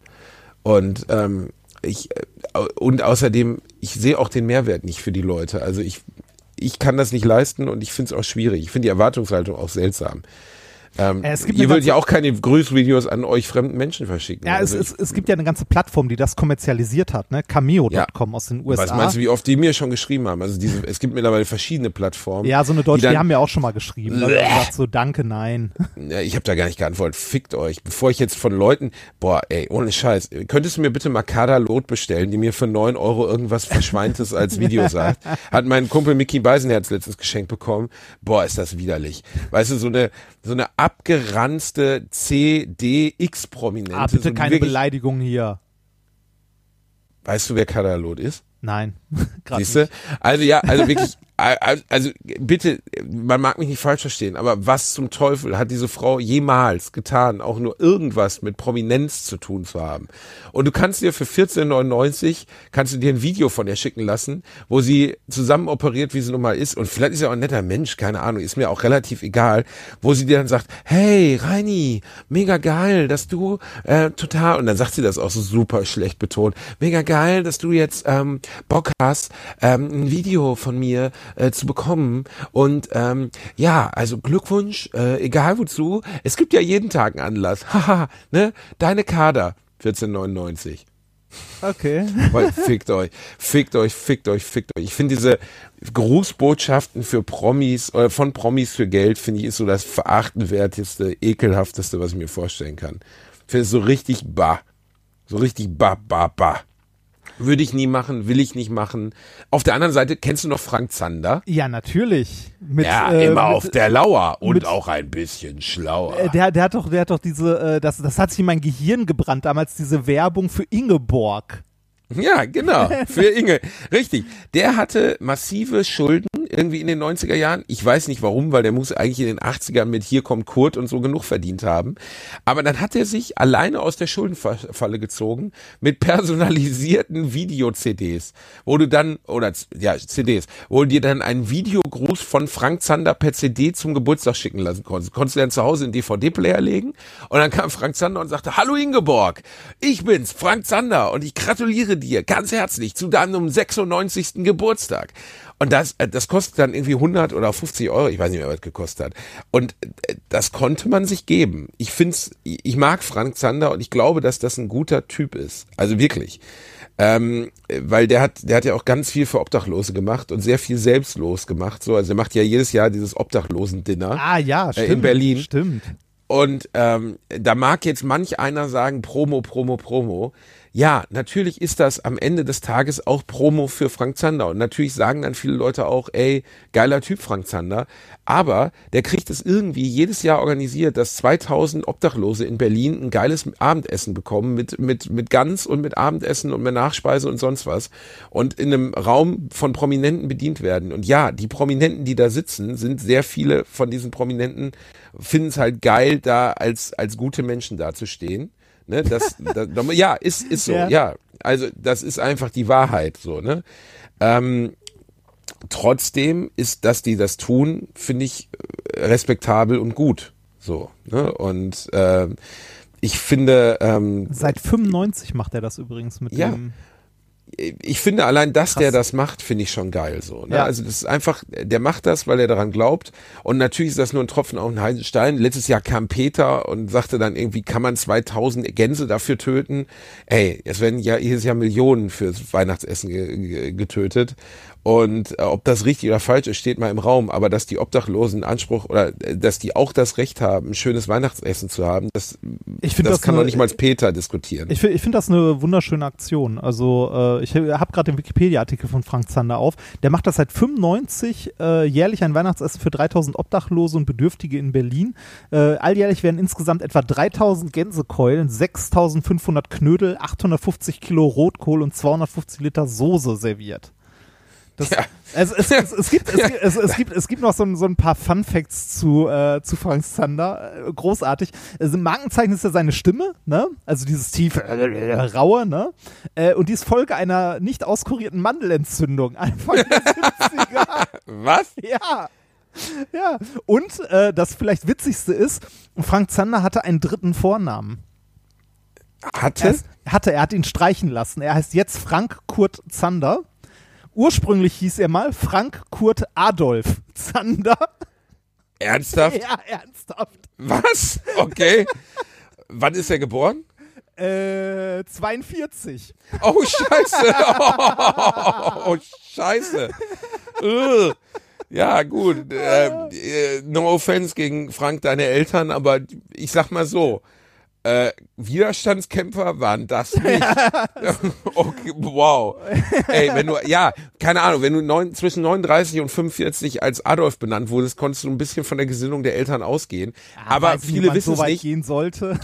Und ähm, ich äh, und außerdem, ich sehe auch den Mehrwert nicht für die Leute. Also ich, ich kann das nicht leisten und ich finde es auch schwierig. Ich finde die Erwartungshaltung auch seltsam. Ähm, Äh, es gibt ihr ganze- ja auch keine Grüßvideos an euch fremden Menschen verschicken. ja, es, Also es, es gibt ja eine ganze Plattform, die das kommerzialisiert hat, ne? Cameo.com aus den USA. was meinst du, wie oft die mir schon geschrieben haben? Also diese, es gibt mittlerweile verschiedene Plattformen. ja, so eine deutsche, die, dann- haben mir auch schon mal geschrieben. Hab ich gesagt, so danke, nein. *laughs* Ja, ich habe da gar nicht geantwortet. Fickt euch. Bevor ich jetzt von Leuten, boah, ey, ohne Scheiß, könntest du mir bitte Makada Lot bestellen, die mir für neun Euro irgendwas Verschweintes als Video sagt? *laughs* Hat mein Kumpel Mickey Beisenherz letztens geschenkt bekommen. Boah, ist das widerlich. Weißt du, so eine, so eine abgeranzte CDX-Prominente. Ah, bitte so keine Beleidigung hier. Weißt du, wer Kadalot ist? Nein, *laughs* gerade Siehst du? Also ja, also wirklich, *laughs* also bitte, man mag mich nicht falsch verstehen, aber was zum Teufel hat diese Frau jemals getan, auch nur irgendwas mit Prominenz zu tun zu haben? Und du kannst dir für 14,99 kannst du dir ein Video von ihr schicken lassen, wo sie zusammen operiert, wie sie nun mal ist. Und vielleicht ist ja auch ein netter Mensch, keine Ahnung, ist mir auch relativ egal, wo sie dir dann sagt, hey Reini, mega geil, dass du äh, total, und dann sagt sie das auch so super schlecht betont, mega geil, dass du jetzt ähm, Bock hast, ähm, ein Video von mir äh, zu bekommen. Und ähm, ja, also Glückwunsch, äh, egal wozu, es gibt ja jeden Tag einen Anlass. *laughs* Haha, ne? Deine Kader, 1499. Okay. *laughs* Weil fickt euch, fickt euch, fickt euch, fickt euch. Ich finde diese Grußbotschaften für Promis, oder von Promis für Geld, finde ich, ist so das verachtenswerteste, ekelhafteste, was ich mir vorstellen kann. Ich finde es so richtig bah. So richtig bah, bah, bah. Würde ich nie machen, will ich nicht machen. Auf der anderen Seite, kennst du noch Frank Zander? Ja, natürlich. Mit, ja, äh, immer mit, auf der Lauer und mit- auch ein bisschen schlauer. Äh, der, der hat doch, der hat doch diese, äh, das, das hat sich in mein Gehirn gebrannt, damals diese Werbung für Ingeborg. Ja, genau. *laughs* Für Inge. Richtig. Der hatte massive Schulden irgendwie in den 90er Jahren. Ich weiß nicht warum, weil der muss eigentlich in den 80ern mit Hier kommt Kurt und so genug verdient haben. Aber dann hat er sich alleine aus der Schuldenfalle gezogen mit personalisierten Video-CDs, wo du dann, oder ja, CDs, wo du dir dann einen Videogruß von Frank Zander per CD zum Geburtstag schicken lassen konntest. Konntest du dann zu Hause in DVD-Player legen und dann kam Frank Zander und sagte, Hallo Ingeborg, ich bin's, Frank Zander und ich gratuliere dir ganz herzlich zu deinem 96. Geburtstag. Und das, äh, das kostet dann irgendwie 100 oder 50 Euro, ich weiß nicht mehr, was gekostet hat. Und äh, das konnte man sich geben. Ich find's, ich mag Frank Zander und ich glaube, dass das ein guter Typ ist. Also wirklich. Ähm, weil der hat, der hat ja auch ganz viel für Obdachlose gemacht und sehr viel selbstlos gemacht. So, also er macht ja jedes Jahr dieses Obdachlosen-Dinner. Ah ja, stimmt. Äh, in Berlin. Stimmt. Und ähm, da mag jetzt manch einer sagen, Promo, Promo, Promo. Ja, natürlich ist das am Ende des Tages auch Promo für Frank Zander. Und natürlich sagen dann viele Leute auch, ey, geiler Typ Frank Zander. Aber der kriegt es irgendwie jedes Jahr organisiert, dass 2000 Obdachlose in Berlin ein geiles Abendessen bekommen mit, mit, mit Gans und mit Abendessen und mit Nachspeise und sonst was. Und in einem Raum von Prominenten bedient werden. Und ja, die Prominenten, die da sitzen, sind sehr viele von diesen Prominenten, finden es halt geil, da als, als gute Menschen dazustehen. Ne, das, das, ja, ist, ist so, ja. ja. Also das ist einfach die Wahrheit so, ne? Ähm, trotzdem ist, dass die das tun, finde ich äh, respektabel und gut. So, ne? Und äh, ich finde. Ähm, Seit 95 macht er das übrigens mit ja, dem ich finde allein, dass Krass. der das macht, finde ich schon geil so. Ne? Ja. Also das ist einfach, der macht das, weil er daran glaubt. Und natürlich ist das nur ein Tropfen auf den heißen Stein. Letztes Jahr kam Peter und sagte dann irgendwie, kann man 2000 Gänse dafür töten? Ey, es werden ja jedes Jahr Millionen fürs Weihnachtsessen getötet. Und äh, ob das richtig oder falsch ist, steht mal im Raum. Aber dass die Obdachlosen Anspruch oder äh, dass die auch das Recht haben, ein schönes Weihnachtsessen zu haben, das, ich das, das kann doch nicht mal Peter diskutieren. Ich, ich finde das eine wunderschöne Aktion. Also äh, ich habe gerade den Wikipedia-Artikel von Frank Zander auf. Der macht das seit 95 äh, jährlich ein Weihnachtsessen für 3000 Obdachlose und Bedürftige in Berlin. Äh, alljährlich werden insgesamt etwa 3000 Gänsekeulen, 6500 Knödel, 850 Kilo Rotkohl und 250 Liter Soße serviert. Das, ja. es, es, es, es, gibt, es, es, es, gibt, es gibt noch so, ein, so ein paar Fun Facts zu, äh, zu Frank Zander. Äh, großartig. Also Markenzeichen ist ja seine Stimme, ne? Also dieses tiefe, äh, raue, ne? Äh, und die ist Folge einer nicht auskurierten Mandelentzündung. *laughs* Anfang der 70er. Was? Ja. Ja. Und äh, das vielleicht witzigste ist, Frank Zander hatte einen dritten Vornamen. Hatte? Er, hatte, er hat ihn streichen lassen. Er heißt jetzt Frank Kurt Zander. Ursprünglich hieß er mal Frank Kurt Adolf *laughs* Zander. Ernsthaft? Ja, ernsthaft. Was? Okay. Wann ist er geboren? Äh, 42. Oh, scheiße. *laughs* Oh, scheiße. Ja, gut. Äh, äh, no offense gegen Frank, deine Eltern, aber ich sag mal so. Äh, Widerstandskämpfer waren das nicht. *laughs* okay, wow. Ey, wenn du, ja, keine Ahnung, wenn du neun, zwischen 39 und 45 als Adolf benannt wurdest, konntest du ein bisschen von der Gesinnung der Eltern ausgehen. Ja, Aber viele wissen so es nicht. gehen sollte.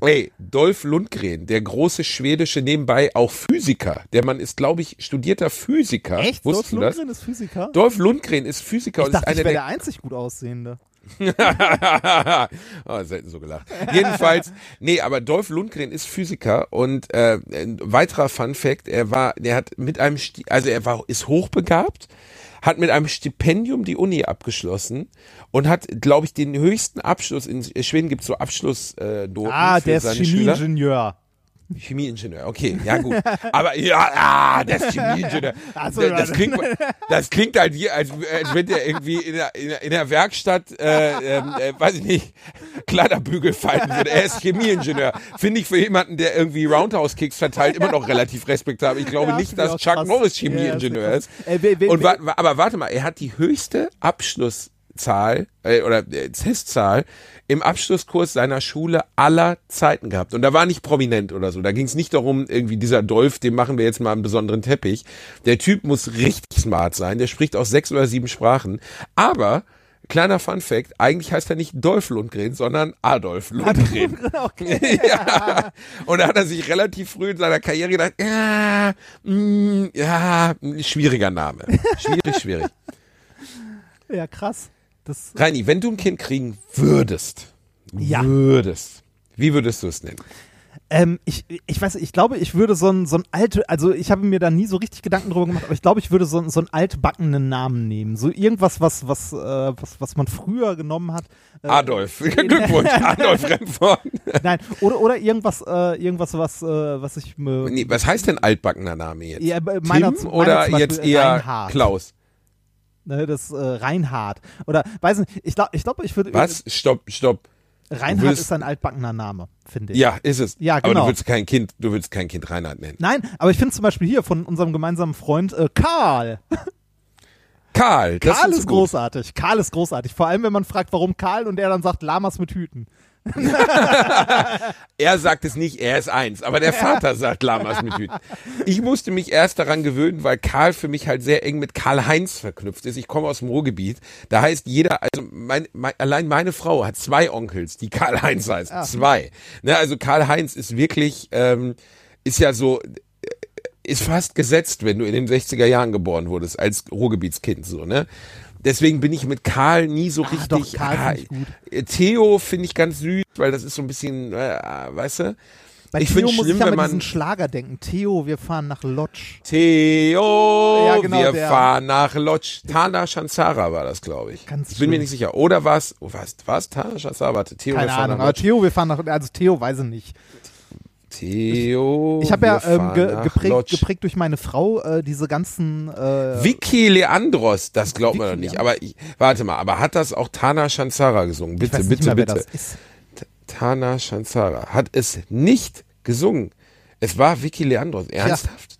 Ey, Dolph Lundgren, der große schwedische, nebenbei auch Physiker. Der Mann ist, glaube ich, studierter Physiker. Echt? Wusstest Dolph Lundgren ist Physiker? Dolph Lundgren ist Physiker ich und dachte, ist einer ich der, der einzig gut aussehende. *laughs* oh, selten so gelacht. Jedenfalls, nee, aber Dolph Lundgren ist Physiker und äh, ein weiterer Fun Fact, er war, der hat mit einem, Sti also er war, ist hochbegabt, hat mit einem Stipendium die Uni abgeschlossen und hat, glaube ich, den höchsten Abschluss in Schweden gibt es so Abschlussnoten äh, ah, für der ist Chemieingenieur. Chemieingenieur, okay, ja gut. Aber ja, ah, der ist Chemieingenieur. So, das, das, klingt, das klingt halt wie, als, als wenn der irgendwie in der, in der, Werkstatt, äh, ähm, äh, weiß ich nicht, Kleiderbügel falten würde. Er ist Chemieingenieur. Finde ich für jemanden, der irgendwie Roundhouse-Kicks verteilt, immer noch relativ respektabel. Ich glaube ja, nicht, dass Chuck krass. Norris Chemieingenieur ja, ist. Äh, Und, aber warte mal, er hat die höchste Abschlusszahl äh, oder äh, Testzahl im Abschlusskurs seiner Schule aller Zeiten gehabt. Und da war nicht prominent oder so. Da ging es nicht darum, irgendwie dieser Dolph, dem machen wir jetzt mal einen besonderen Teppich. Der Typ muss richtig smart sein. Der spricht auch sechs oder sieben Sprachen. Aber Kleiner Fun Fact, eigentlich heißt er nicht Dolph Lundgren, sondern Adolf Lundgren. Okay. *laughs* ja. Und da hat er sich relativ früh in seiner Karriere gedacht, ja, mm, ja, schwieriger Name. Schwierig, schwierig. Ja, krass. Das Reini, wenn du ein Kind kriegen würdest, ja. würdest, wie würdest du es nennen? Ähm, ich, ich weiß, ich glaube, ich würde so ein, so ein alte, also ich habe mir da nie so richtig Gedanken drüber gemacht, aber ich glaube, ich würde so, so einen altbackenen Namen nehmen. So irgendwas, was, was, äh, was, was man früher genommen hat. Äh, Adolf. *laughs* Glückwunsch, *laughs* Adolf Remford. Nein, oder, oder irgendwas, äh, irgendwas, was, äh, was ich mir. Nee, was heißt denn altbackener Name jetzt? Ja, meiner, Tim oder meiner jetzt eher Reinhard. Klaus? Ne, das äh, Reinhard. Oder weiß nicht, ich glaube, ich, glaub, ich würde. Was? Stopp, stopp. Reinhard willst, ist ein altbackener Name, finde ich. Ja, ist es. Ja, genau. Aber du willst kein Kind, du willst kein Kind Reinhard nennen. Nein, aber ich finde zum Beispiel hier von unserem gemeinsamen Freund äh, Karl. Karl, das Karl ist, ist großartig. Karl ist großartig. Vor allem, wenn man fragt, warum Karl und er dann sagt Lamas mit Hüten. *laughs* er sagt es nicht, er ist eins, aber der Vater sagt Lamas mit Hüten. Ich musste mich erst daran gewöhnen, weil Karl für mich halt sehr eng mit Karl-Heinz verknüpft ist. Ich komme aus dem Ruhrgebiet. Da heißt jeder, also mein, mein, allein meine Frau hat zwei Onkels, die Karl-Heinz heißen. Ah. Zwei. Ne, also Karl-Heinz ist wirklich, ähm, ist ja so, ist fast gesetzt, wenn du in den 60er Jahren geboren wurdest, als Ruhrgebietskind, so, ne? Deswegen bin ich mit Karl nie so richtig. doch, Karl find ich gut. äh, Theo finde ich ganz süß, weil das ist so ein bisschen, äh, weißt du? Bei ich Theo finde muss schlimm, ich an diesen Schlager denken. Theo, wir fahren nach Lodge. Theo, Ja, genau, wir der. fahren nach Lodge. Tana Shansara war das, glaube ich. Ganz ich bin mir nicht sicher. Oder was? Oh, was? Was? Tana Shansara? Warte, Theo, Keine wir fahren Ahnung, nach aber Lodge. Theo, wir fahren nach, also Theo weiß ich nicht. Theo, Ich habe ja ähm, ge geprägt, geprägt durch meine Frau äh, diese ganzen äh, Vicky Leandros, das glaubt man doch Vicky nicht. Aber ich, warte mal, aber hat das auch Tana Shansara gesungen? Bitte, bitte, mehr, bitte. Tana Shansara hat es nicht gesungen. Es war Vicky Leandros. Ernsthaft?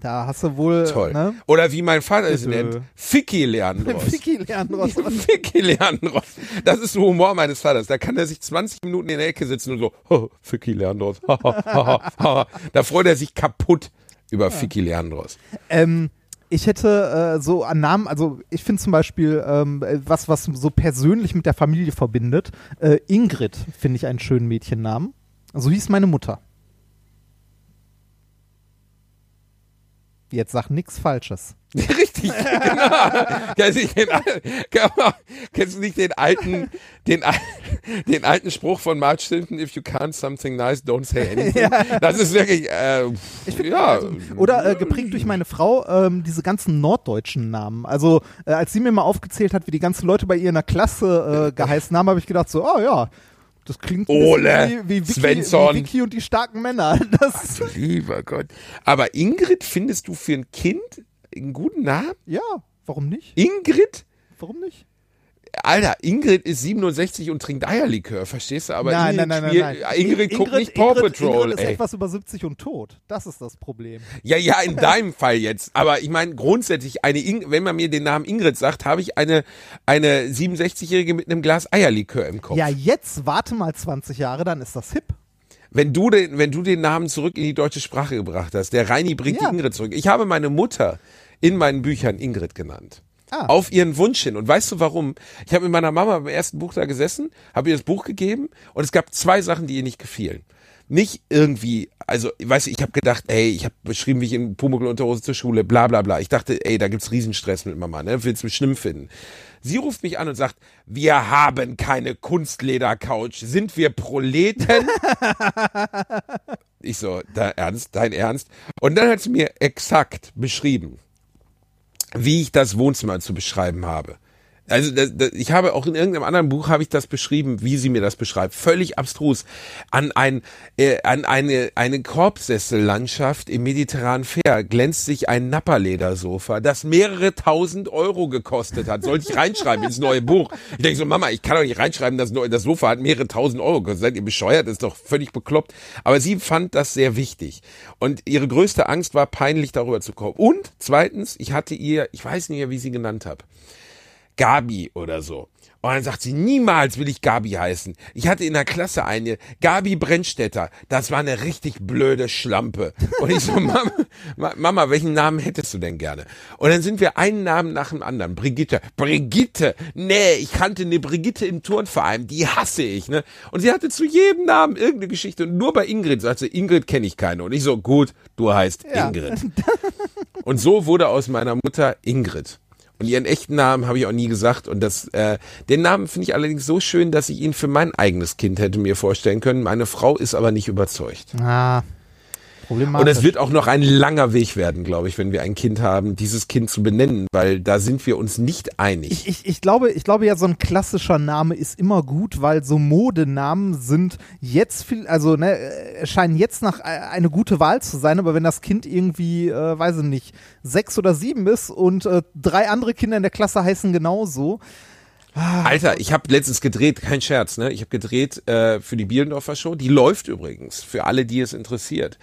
Da hast du wohl Toll. Ne? Oder wie mein Vater es nennt, Ficky Leandros. *laughs* Vicky Leandros. *laughs* Ficky Leandros. Das ist so Humor meines Vaters. Da kann er sich 20 Minuten in der Ecke sitzen und so, *laughs* oh, Ficky Leandros. Da freut er sich kaputt über Ficky Leandros. Ähm, ich hätte äh, so an Namen, also ich finde zum Beispiel ähm, äh, was, was so persönlich mit der Familie verbindet. Äh, Ingrid finde ich einen schönen Mädchennamen. So hieß meine Mutter. Jetzt sag nix Falsches. *laughs* Richtig, genau. Kennst du nicht den. Kennst du nicht den alten, den, den alten Spruch von Marge Stilton, if you can't something nice, don't say anything? *laughs* Das ist wirklich, äh, ja. Also, Oder äh, geprägt durch meine Frau ähm, diese ganzen norddeutschen Namen. Also äh, als sie mir mal aufgezählt hat, wie die ganzen Leute bei ihr in der Klasse äh, *laughs* geheißen haben, habe ich gedacht so, oh ja, das klingt Ole, wie, wie, Vicky, Svensson. wie Vicky und die starken Männer. *laughs* Das, Lieber Gott. Aber Ingrid findest du für ein Kind einen guten Namen? ja, warum nicht? Ingrid? Warum nicht? Alter, Ingrid ist 67 und trinkt Eierlikör, verstehst du? Aber nein, Ingrid, nein, nein, nein, nein. Ingrid, guckt nicht Paw Ingrid, Patrol, Ingrid ist ey. etwas über 70 und tot. Das ist das Problem. Ja, ja, in *laughs* deinem Fall jetzt. Aber ich meine, grundsätzlich, eine Ing wenn man mir den Namen Ingrid sagt, habe ich eine, eine 67-Jährige mit einem Glas Eierlikör im Kopf. Ja, jetzt warte mal 20 Jahre, dann ist das hip. Wenn du den, wenn du den Namen zurück in die deutsche Sprache gebracht hast, der Reini bringt Ja. die Ingrid zurück. Ich habe meine Mutter in meinen Büchern Ingrid genannt. Ah. Auf ihren Wunsch hin. Und weißt du warum? Ich habe mit meiner Mama beim ersten Buch da gesessen, habe ihr das Buch gegeben und es gab zwei Sachen, die ihr nicht gefielen. Nicht irgendwie, also, weißt du, ich habe gedacht, ey, ich habe beschrieben, wie ich in Pumuckl-Unterhose zur Schule, bla bla bla. Ich dachte, ey, da gibt's Riesenstress mit Mama, ne? Willst du schlimm finden? Sie ruft mich an und sagt, wir haben keine Kunstledercouch. Sind wir Proleten? *laughs* ich so, da ernst, dein Ernst? Und dann hat sie mir exakt beschrieben, wie ich das Wohnzimmer zu beschreiben habe. Also das, das, ich habe auch in irgendeinem anderen Buch habe ich das beschrieben, wie sie mir das beschreibt. Völlig abstrus. An ein äh, an eine eine Korbsessellandschaft im mediterranen Fair glänzt sich ein Napperledersofa, das mehrere tausend Euro gekostet hat. Sollte ich reinschreiben ins neue Buch? Ich denke so, Mama, ich kann doch nicht reinschreiben, das, neue- das Sofa hat mehrere tausend Euro gekostet. Seid ihr bescheuert? Das ist doch völlig bekloppt. Aber sie fand das sehr wichtig. Und ihre größte Angst war, peinlich darüber zu kommen. Und zweitens, ich hatte ihr, ich weiß nicht mehr, wie sie genannt habe. Gabi oder so. Und dann sagt sie, niemals will ich Gabi heißen. Ich hatte in der Klasse eine, Gabi Brennstätter. Das war eine richtig blöde Schlampe. Und ich so, *laughs* Mama, Ma- Mama, welchen Namen hättest du denn gerne? Und dann sind wir einen Namen nach dem anderen. Brigitte. Brigitte. Nee, ich kannte eine Brigitte im Turnverein. Die hasse ich, ne? Und sie hatte zu jedem Namen irgendeine Geschichte. Und nur bei Ingrid sagte sie, Ingrid kenne ich keine. Und ich so, gut, du heißt Ja. Ingrid. *laughs* Und so wurde aus meiner Mutter Ingrid. Und ihren echten Namen habe ich auch nie gesagt. Und das, äh, den Namen finde ich allerdings so schön, dass ich ihn für mein eigenes Kind hätte mir vorstellen können. Meine Frau ist aber nicht überzeugt. Ah, problematisch. Und es wird auch noch ein langer Weg werden, glaube ich, wenn wir ein Kind haben, dieses Kind zu benennen, weil da sind wir uns nicht einig. Ich, ich, ich, glaube, ich glaube ja, so ein klassischer Name ist immer gut, weil so Modenamen sind jetzt viel, also ne, äh, scheinen jetzt nach äh, eine gute Wahl zu sein, aber wenn das Kind irgendwie, äh, weiß ich nicht, sechs oder sieben ist und äh, drei andere Kinder in der Klasse heißen genauso, Alter, ich habe letztens gedreht, kein Scherz, ne? Ich habe gedreht äh, für die Bielendorfer Show. Die läuft übrigens, für alle, die es interessiert.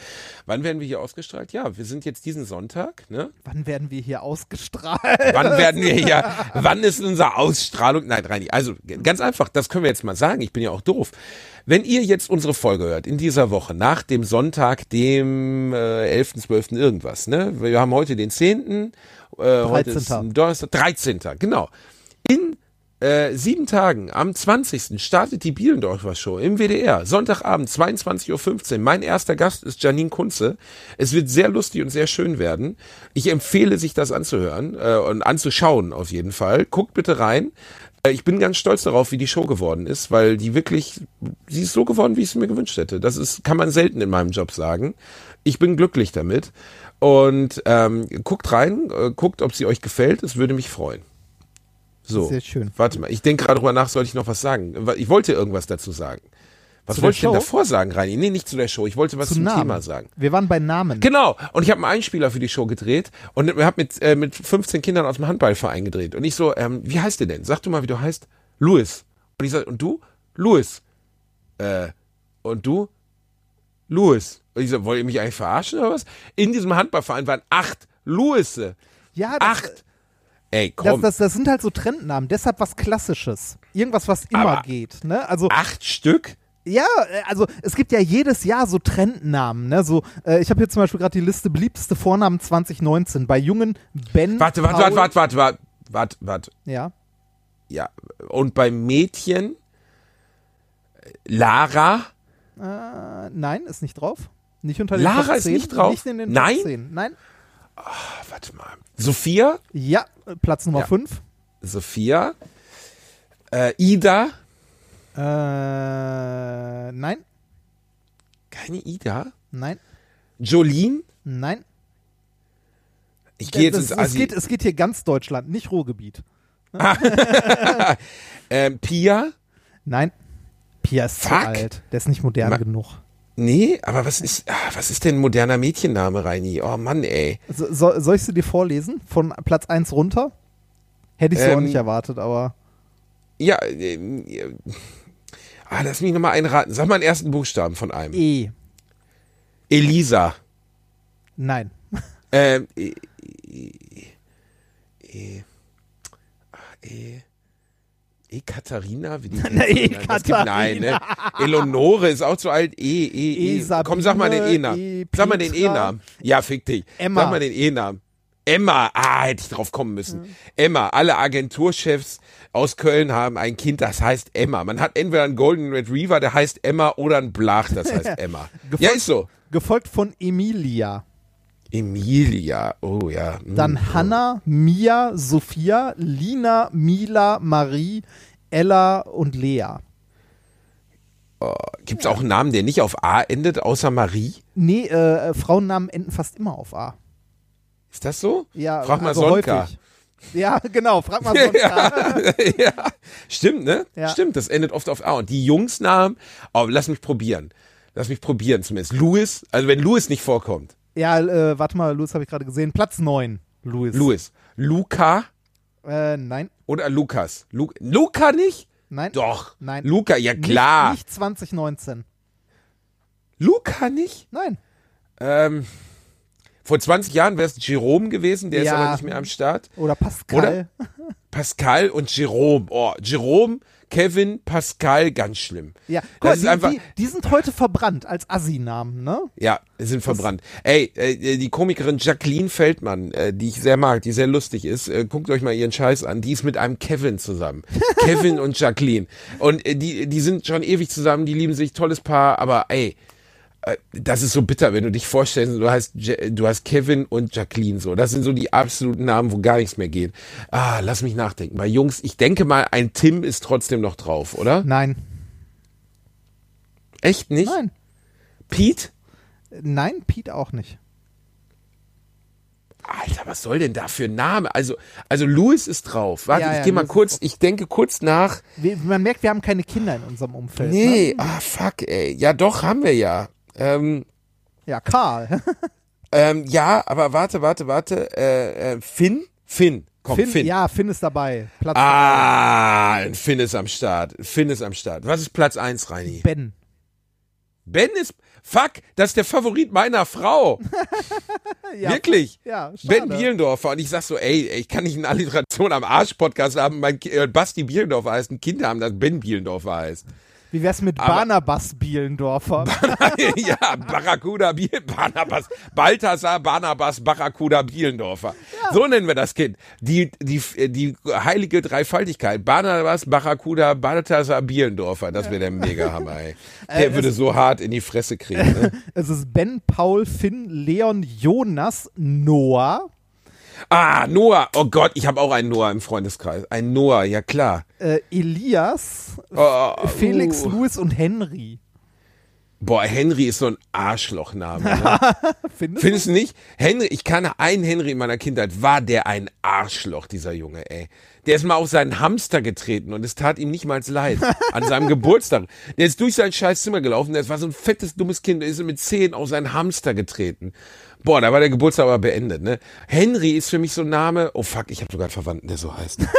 Wann werden wir hier ausgestrahlt? Ja, wir sind jetzt diesen Sonntag, ne? Wann werden wir hier ausgestrahlt? Wann werden wir hier, wann ist unsere Ausstrahlung? Nein, Reini, also ganz einfach, das können wir jetzt mal sagen, ich bin ja auch doof. Wenn ihr jetzt unsere Folge hört, in dieser Woche, nach dem Sonntag, dem äh, 11., 12. irgendwas, ne? Wir haben heute den 10., äh, heute ist 13.. ein Donnerstag, 13. Genau. In äh, sieben Tagen, am 20. startet die Bielendorfer Show im WDR. Sonntagabend, 22.15 Uhr. Mein erster Gast ist Janine Kunze. Es wird sehr lustig und sehr schön werden. Ich empfehle, sich das anzuhören äh, und anzuschauen auf jeden Fall. Guckt bitte rein. Äh, Ich bin ganz stolz darauf, wie die Show geworden ist, weil die wirklich, sie ist so geworden, wie ich es mir gewünscht hätte. Das ist, kann man selten in meinem Job sagen. Ich bin glücklich damit. Und ähm, guckt rein, äh, guckt, ob sie euch gefällt. Es würde mich freuen. So. Sehr schön. Warte mal, ich denke gerade drüber nach, sollte ich noch was sagen? Ich wollte irgendwas dazu sagen. Was Zu wollte ich denn davor sagen, Reini? Nee, nicht zu der Show. Ich wollte was Zu zum Namen. Thema sagen. Wir waren bei Namen. Genau. Und ich habe einen Einspieler für die Show gedreht und habe mit, äh, mit 15 Kindern aus dem Handballverein gedreht. Und ich so, ähm, wie heißt der denn? Sag du mal, wie du heißt. Louis. Und ich sag, und du? Louis. Äh, und du? Louis. Und ich so, wollt ihr mich eigentlich verarschen oder was? In diesem Handballverein waren acht Louise. ja, das, Acht. Ey, das, komm. das, das sind halt so Trendnamen. Deshalb was Klassisches. Irgendwas, was immer Aber- geht. Ne? Also acht Stück? Ja, äh, also es gibt ja jedes Jahr so Trendnamen. Ne? So, äh, ich habe hier zum Beispiel gerade die Liste beliebteste Vornamen 2019. Bei Jungen Ben. Warte, warte, Paul, warte, warte, warte, warte, warte. Ja. Ja. Und beim Mädchen Lara. Äh, nein, ist nicht drauf. Nicht unter den Lara Top ist 10. nicht drauf? Nicht in den Nein? Top 10. Nein. Ah, warte mal. Sophia. Ja, Platz Nummer Ja. 5. Sophia. Äh, Ida. Äh, nein, Keine Ida. nein, Jolene. nein. Ich gehe jetzt Das- ins es, Assi. geht, es geht hier ganz Deutschland, nicht Ruhrgebiet. *laughs* ähm, Pia. Nein. Pia ist zu Fuck. alt. Der ist nicht modern Ma- genug. Nee, aber was ist, ah, was ist denn ein moderner Mädchenname, Reini? Oh Mann, ey. So, soll, soll ich sie dir vorlesen? Von Platz 1 runter? Hätte ich so auch Ähm, nicht erwartet, aber. Ja, ähm, äh, ah, lass mich nochmal einraten. Sag mal einen ersten Buchstaben von einem. E. Elisa. Nein. Ähm, e, e, e, ah, e, e Katharina? Wie die *laughs* Na, E Nein, das gibt- Nein, ne? Eleonore ist auch zu alt. E, E, E E. Sabine, Komm, sag mal den E-Namen. E Sag mal den. E-Namen. Ja, fick dich. Emma. Sag mal den E-Namen. Emma, ah, hätte ich drauf kommen müssen. Mhm. Emma, alle Agenturchefs aus Köln haben ein Kind, das heißt Emma. Man hat entweder einen Golden Retriever, der heißt Emma, oder einen Blach, das heißt *laughs* Emma. ja, ist so. Gefolgt von Emilia. Emilia, oh ja. hm. Dann Hanna, Mia, Sophia, Lina, Mila, Marie, Ella und Lea. Gibt es auch einen Namen, der nicht auf A endet, außer Marie? Nee, äh, Frauennamen enden fast immer auf A. Ist das so? Ja, Frag mal also Sonka. häufig. Ja, *laughs* genau, frag mal *laughs* Sonka. *laughs* ja, stimmt, ne? Ja. Stimmt, das endet oft auf A. Und die Jungsnamen, oh, lass mich probieren. Lass mich probieren zumindest. Louis, also wenn Louis nicht vorkommt. Ja, äh, warte mal, Louis habe ich gerade gesehen. Platz 9, Louis. Louis. Luca Äh, nein, oder Lukas? Lu Luca nicht? nein. Doch. Nein. Luca, ja klar. Nicht, nicht 2019. Luca nicht? Nein. Ähm, vor 20 Jahren wäre es Jerome gewesen, der ist Ja. aber nicht mehr am Start. Oder Pascal. Pascal und Jerome. Oh, Jerome, Kevin, Pascal, ganz schlimm. Ja, guck Das mal, ist die, einfach- die, die sind heute verbrannt als Assi-Namen, ne? Ja, sind verbrannt. Ey, äh, die Komikerin Jacqueline Feldmann, äh, die ich sehr mag, die sehr lustig ist, äh, guckt euch mal ihren Scheiß an, die ist mit einem Kevin zusammen. *laughs* Kevin und Jacqueline. Und äh, die, die sind schon ewig zusammen, die lieben sich, tolles Paar, aber ey, das ist so bitter, wenn du dich vorstellst, du hast, du hast Kevin und Jacqueline so. Das sind so die absoluten Namen, wo gar nichts mehr geht. Ah, lass mich nachdenken. Bei Jungs, ich denke mal, ein Tim ist trotzdem noch drauf, oder? Nein. Echt nicht? Nein. Pete? Nein, Pete auch nicht. Alter, was soll denn da für ein Name? Also, also Louis ist drauf. Warte, Ja, ich ja, gehe mal kurz, ich denke kurz nach. Wir, man merkt, wir haben keine Kinder in unserem Umfeld. Nee, Ne? ah, fuck, ey. Ja, doch, haben wir ja. Ähm, Ja, Karl. *laughs* ähm, ja, aber warte, warte, warte. Äh, äh, Finn? Finn. Komm, Finn, Finn. Ja, Finn ist dabei. Platz Ah, ein Finn ist am Start. Finn ist am Start. Was ist Platz 1, Reini? Ben. Ben ist. Fuck, das ist der Favorit meiner Frau. *laughs* Ja, Wirklich. Ja, schade. Ben Bielendorfer. Und ich sag so, ey, ich kann nicht eine Alliteration am Arsch-Podcast haben. Mein äh, Basti Bielendorfer heißt ein Kind haben, das Ben Bielendorfer heißt. Wie wär's mit Barnabas Bielendorfer? *laughs* ja, Barracuda Biel, Barnabas, Balthasar Barnabas Barracuda Bielendorfer. So nennen wir das Kind. Die, die, die heilige Dreifaltigkeit. Barnabas Barracuda Balthasar Bielendorfer. Das wäre der Mega-Hammer, ey. *laughs* Der würde so hart in die Fresse kriegen. Ne? *laughs* es ist Ben, Paul, Finn, Leon, Jonas, Noah, Ah, Noah. Oh Gott, ich habe auch einen Noah im Freundeskreis. Ein Noah, ja klar. äh, Elias, Oh, Felix, uh. Louis und Henry. Boah, Henry ist so ein Arschlochname. Ne? *laughs* Findest Findest du nicht? Henry, ich kannte einen Henry in meiner Kindheit, war der ein Arschloch, dieser Junge, ey. Der ist mal auf seinen Hamster getreten und es tat ihm nicht mal leid. An seinem *laughs* Geburtstag. Der ist durch sein scheiß Zimmer gelaufen, der war so ein fettes, dummes Kind, der ist mit zehn auf seinen Hamster getreten. Boah, da war der Geburtstag aber beendet, ne? Henry ist für mich so ein Name, oh fuck, ich habe sogar einen Verwandten, der so heißt. *laughs*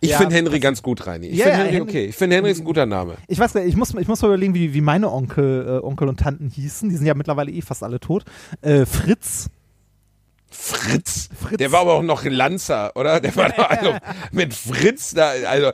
Ich Ja, finde Henry ganz gut, Reini. Ich Ja, finde Henry Henry- okay. Ich finde Henry ist ein guter Name. Ich weiß nicht, ich muss, ich muss mal überlegen, wie, wie meine Onkel, äh, Onkel und Tanten hießen. Die sind ja mittlerweile eh fast alle tot. Äh, Fritz. Fritz. Fritz. Der war aber auch noch Lanzer, oder? Der war doch also *laughs* mit Fritz da, also